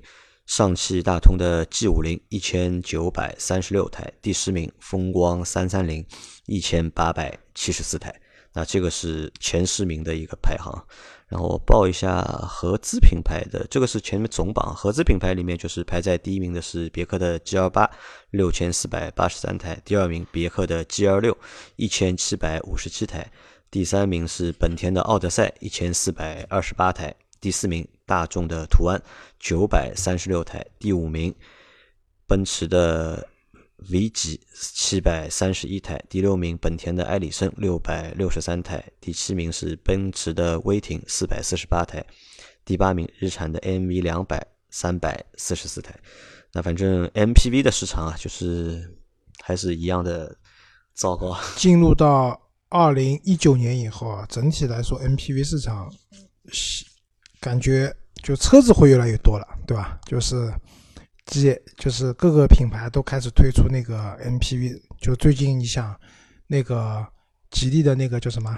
上汽大通的 G 五零一千九百三十六台，第十名风光三三零一千八百七十四台。那这个是前十名的一个排行。然后我报一下合资品牌的，这个是前面总榜，合资品牌里面就是排在第一名的是别克的 GL 八六千四百八十三台，第二名别克的 GL 六一千七百五十七台，第三名是本田的奥德赛一千四百二十八台，第四名大众的途安九百三十六台，第五名奔驰的。V 级七百三十一台，第六名本田的艾力绅六百六十三台，第七名是奔驰的威霆四百四十八台，第八名日产的 MV 两百三百四十四台。那反正 MPV 的市场啊，就是还是一样的糟糕。进入到二零一九年以后啊，整体来说 MPV 市场感觉就车子会越来越多了，对吧？就是。即就是各个品牌都开始推出那个 MPV，就最近你想那个吉利的那个叫什么？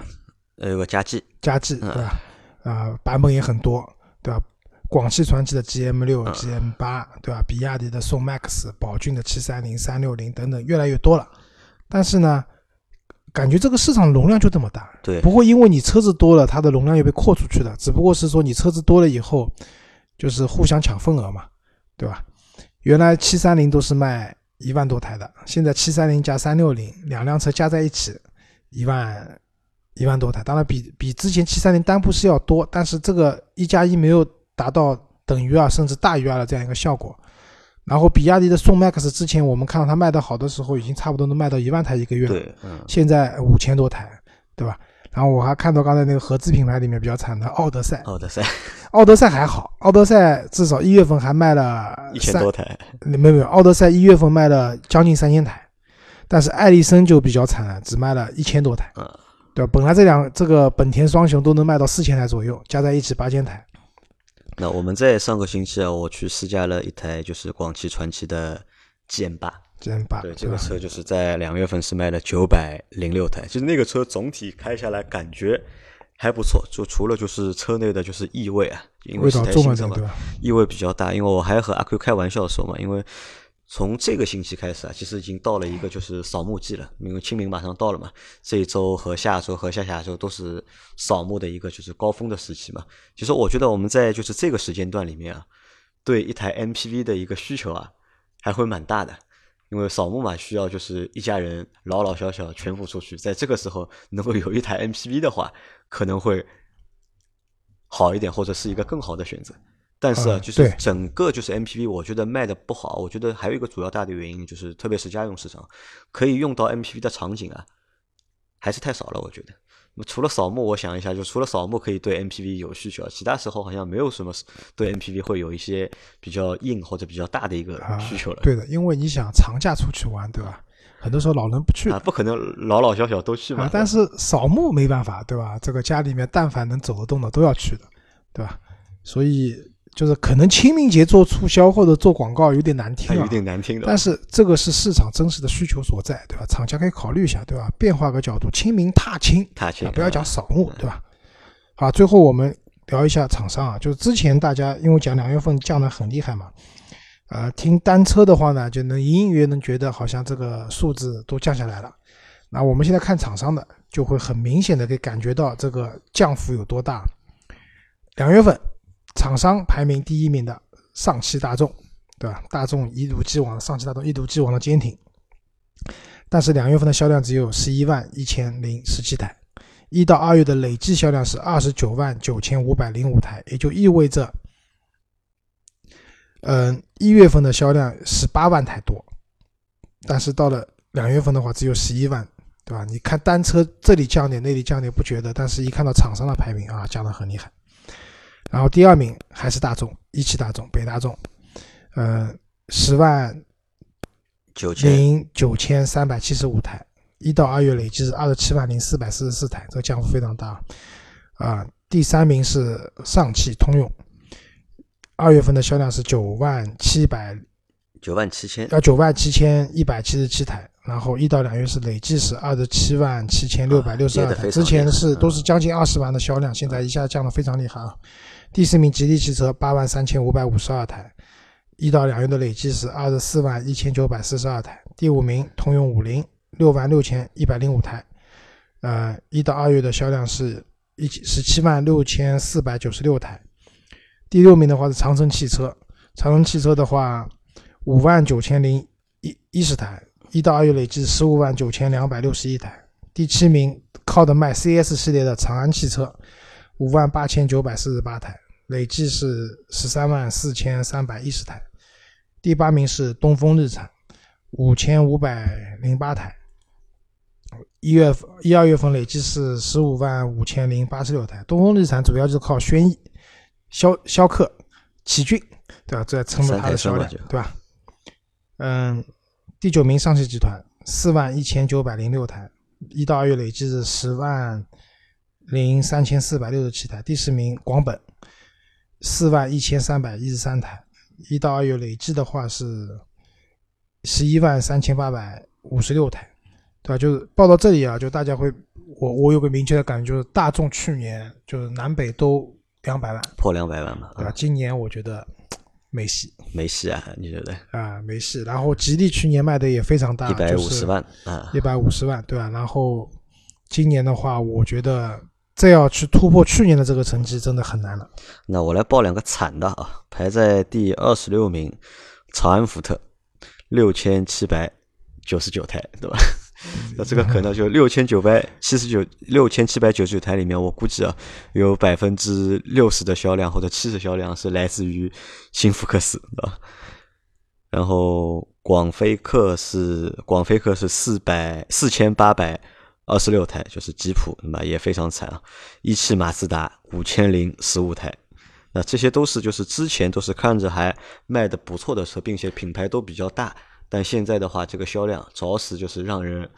呃，有个嘉际，嘉际对吧？啊，版本也很多，对吧？广汽传祺的 GM 六、GM 八，对吧？比亚迪的宋 MAX、宝骏的七三零、三六零等等，越来越多了。但是呢，感觉这个市场容量就这么大，对，不会因为你车子多了，它的容量又被扩出去了。只不过是说你车子多了以后，就是互相抢份额嘛，对吧？原来七三零都是卖一万多台的，现在七三零加三六零两辆车加在一起一万一万多台，当然比比之前七三零单部是要多，但是这个一加一没有达到等于二甚至大于二的这样一个效果。然后比亚迪的宋 MAX 之前我们看到它卖的好的时候，已经差不多能卖到一万台一个月了，现在五千多台，对吧？然后我还看到刚才那个合资品牌里面比较惨的奥德赛，奥德赛，奥德赛还好，奥德赛至少一月份还卖了一千多台，没有没有，奥德赛一月份卖了将近三千台，但是艾力绅就比较惨了，只卖了一千多台，嗯，对吧？本来这两这个本田双雄都能卖到四千台左右，加在一起八千台。那我们在上个星期啊，我去试驾了一台就是广汽传祺的 GM 八。对，这个车就是在两月份是卖了九百零六台，其实那个车总体开下来感觉还不错，就除了就是车内的就是异味啊，因为是台新车嘛，异味比较大。因为我还和阿 Q 开玩笑说嘛，因为从这个星期开始啊，其实已经到了一个就是扫墓季了，因为清明马上到了嘛，这一周和下周和下下周都是扫墓的一个就是高峰的时期嘛。其实我觉得我们在就是这个时间段里面啊，对一台 MPV 的一个需求啊，还会蛮大的。因为扫墓嘛，需要就是一家人老老小小全部出去，在这个时候能够有一台 MPV 的话，可能会好一点，或者是一个更好的选择。但是啊，就是整个就是 MPV，我觉得卖的不好。我觉得还有一个主要大的原因就是，特别是家用市场，可以用到 MPV 的场景啊，还是太少了。我觉得。那么除了扫墓，我想一下，就除了扫墓可以对 MPV 有需求，其他时候好像没有什么对 MPV 会有一些比较硬或者比较大的一个需求了。对的，因为你想长假出去玩，对吧？很多时候老人不去啊，不可能老老小小都去嘛。但是扫墓没办法，对吧？这个家里面但凡能走得动的都要去的，对吧？所以就是可能清明节做促销或者做广告有点难听啊，有点难听的。但是这个是市场真实的需求所在，对吧？厂家可以考虑一下，对吧？变化个角度，清明踏青，踏青，不要讲扫墓，对吧？好，最后我们聊一下厂商啊，就是之前大家因为讲两月份降的很厉害嘛，呃，听单车的话呢，就能隐隐约能觉得好像这个数字都降下来了。那我们现在看厂商的，就会很明显的可以感觉到这个降幅有多大。两月份，厂商排名第一名的上汽大众，对吧？大众一如既往，上汽大众一如既往的坚挺。但是两月份的销量只有十一万一千零十七台，一到二月的累计销量是二十九万九千五百零五台，也就意味着，嗯，一月份的销量十八万台多，但是到了两月份的话，只有十一万，对吧？你看单车这里降点，那里降点，不觉得？但是一看到厂商的排名啊，降得很厉害。然后第二名还是大众，一汽大众，北大众，呃，十万九千零九千三百七十五台，一到二月累计是二十七万零四百四十四台，这个降幅非常大。啊，第三名是上汽通用，二月份的销量是九万七百九万七千，要九万七千一百七十七台，然后一到两月是累计是二十七万七千六百六十二台，之前是都是将近二十万的销量，现在一下降的非常厉害啊。第四名吉利汽车八万三千五百五十二台，一到两月的累计是二十四万一千九百四十二台。第五名通用五菱六万六千一百零五台，呃，一到二月的销量是一十七万六千四百九十六台。第六名的话是长城汽车，长城汽车的话五万九千零一一十台，一到二月累计十五万九千两百六十一台。第七名靠的卖 CS 系列的长安汽车五万八千九百四十八台。累计是十三万四千三百一十台，第八名是东风日产，五千五百零八台，一月份一二月份累计是十五万五千零八十六台。东风日产主要就是靠轩逸、逍逍客、奇骏，对吧？这撑着它的销量，对吧？嗯，第九名上汽集团四万一千九百零六台，一到二月累计是十万零三千四百六十七台。第十名广本。四万一千三百一十三台，一到二月累计的话是十一万三千八百五十六台，对吧？就是报到这里啊，就大家会，我我有个明确的感觉，就是大众去年就是南北都两百万破两百万嘛，对吧？今年我觉得没戏，没戏啊？你觉得？啊，没戏。然后吉利去年卖的也非常大，一百五十万啊，一百五十万，对吧？然后今年的话，我觉得。再要去突破去年的这个成绩，真的很难了。那我来报两个惨的啊，排在第二十六名，长安福特六千七百九十九台，对吧？那这个可能就六千九百七十九，六千七百九十九台里面，我估计啊，有百分之六十的销量或者七十销量是来自于新福克斯，啊。然后广菲克是广菲克是四百四千八百。二十六台就是吉普，那么也非常惨啊。一汽马自达五千零十五台，那这些都是就是之前都是看着还卖的不错的车，并且品牌都比较大，但现在的话，这个销量着实就是让人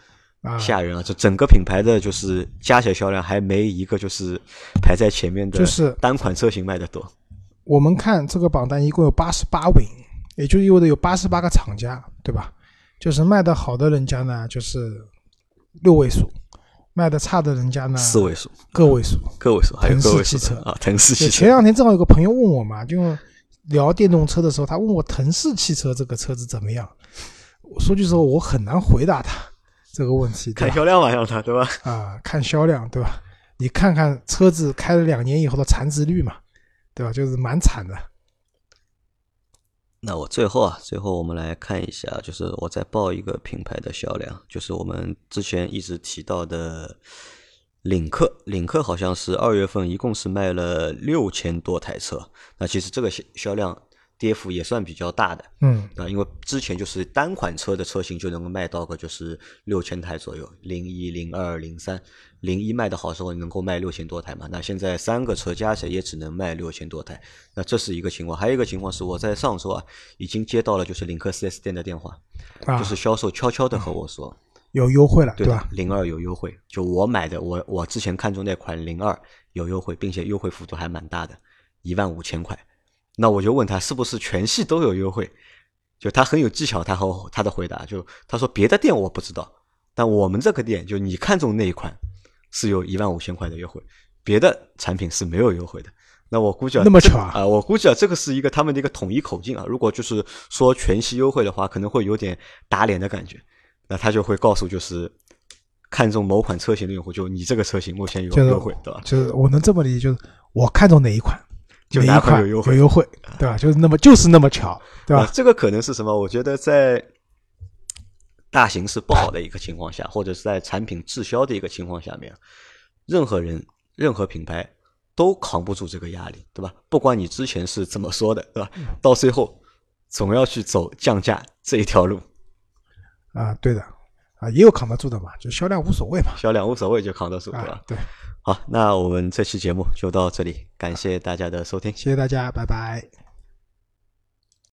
吓人啊！这整个品牌的就是加起来销量还没一个就是排在前面的，就是单款车型卖的多。我们看这个榜单一共有八十八位，也就意味着有八十八个厂家，对吧？就是卖的好的人家呢，就是。六位数，卖的差的人家呢？四位数，个位数，个位数，还有腾势汽车啊，腾势汽车。前两天正好有个朋友问我嘛，就聊电动车的时候，他问我腾势汽车这个车子怎么样？我说句实话，我很难回答他这个问题。看销量嘛，让他对吧？啊，看销量对吧？你看看车子开了两年以后的残值率嘛，对吧？就是蛮惨的。那我最后啊，最后我们来看一下，就是我再报一个品牌的销量，就是我们之前一直提到的领克。领克好像是二月份一共是卖了六千多台车，那其实这个销销量。跌幅也算比较大的，嗯啊，因为之前就是单款车的车型就能够卖到个就是六千台左右，零一、零二、零三，零一卖的好时候能够卖六千多台嘛，那现在三个车加起来也只能卖六千多台，那这是一个情况，还有一个情况是我在上周啊已经接到了就是领克 4S 店的电话，就是销售悄悄的和我说有优惠了，对吧？零二有优惠，就我买的我我之前看中那款零二有优惠，并且优惠幅度还蛮大的，一万五千块。那我就问他是不是全系都有优惠？就他很有技巧，他和他的回答就他说别的店我不知道，但我们这个店就你看中那一款是有一万五千块的优惠，别的产品是没有优惠的。那我估计啊，那么巧啊啊！我估计啊，这个是一个他们的一个统一口径啊。如果就是说全系优惠的话，可能会有点打脸的感觉。那他就会告诉就是看中某款车型的用户，就你这个车型目前有就是优惠，对吧？就是我能这么理解，就是我看中哪一款，就哪哪一款款有优惠有优惠，对吧？就是那么就是那么巧，对吧？啊这个可能是什么？我觉得在大形势不好的一个情况下，或者是在产品滞销的一个情况下面，任何人、任何品牌都扛不住这个压力，对吧？不管你之前是怎么说的，对吧？到最后总要去走降价这一条路，啊，对的，啊，也有扛得住的嘛，就销量无所谓嘛，销量无所谓就扛得住，对吧啊？，对，好，那我们这期节目就到这里，感谢大家的收听。谢谢大家，拜拜。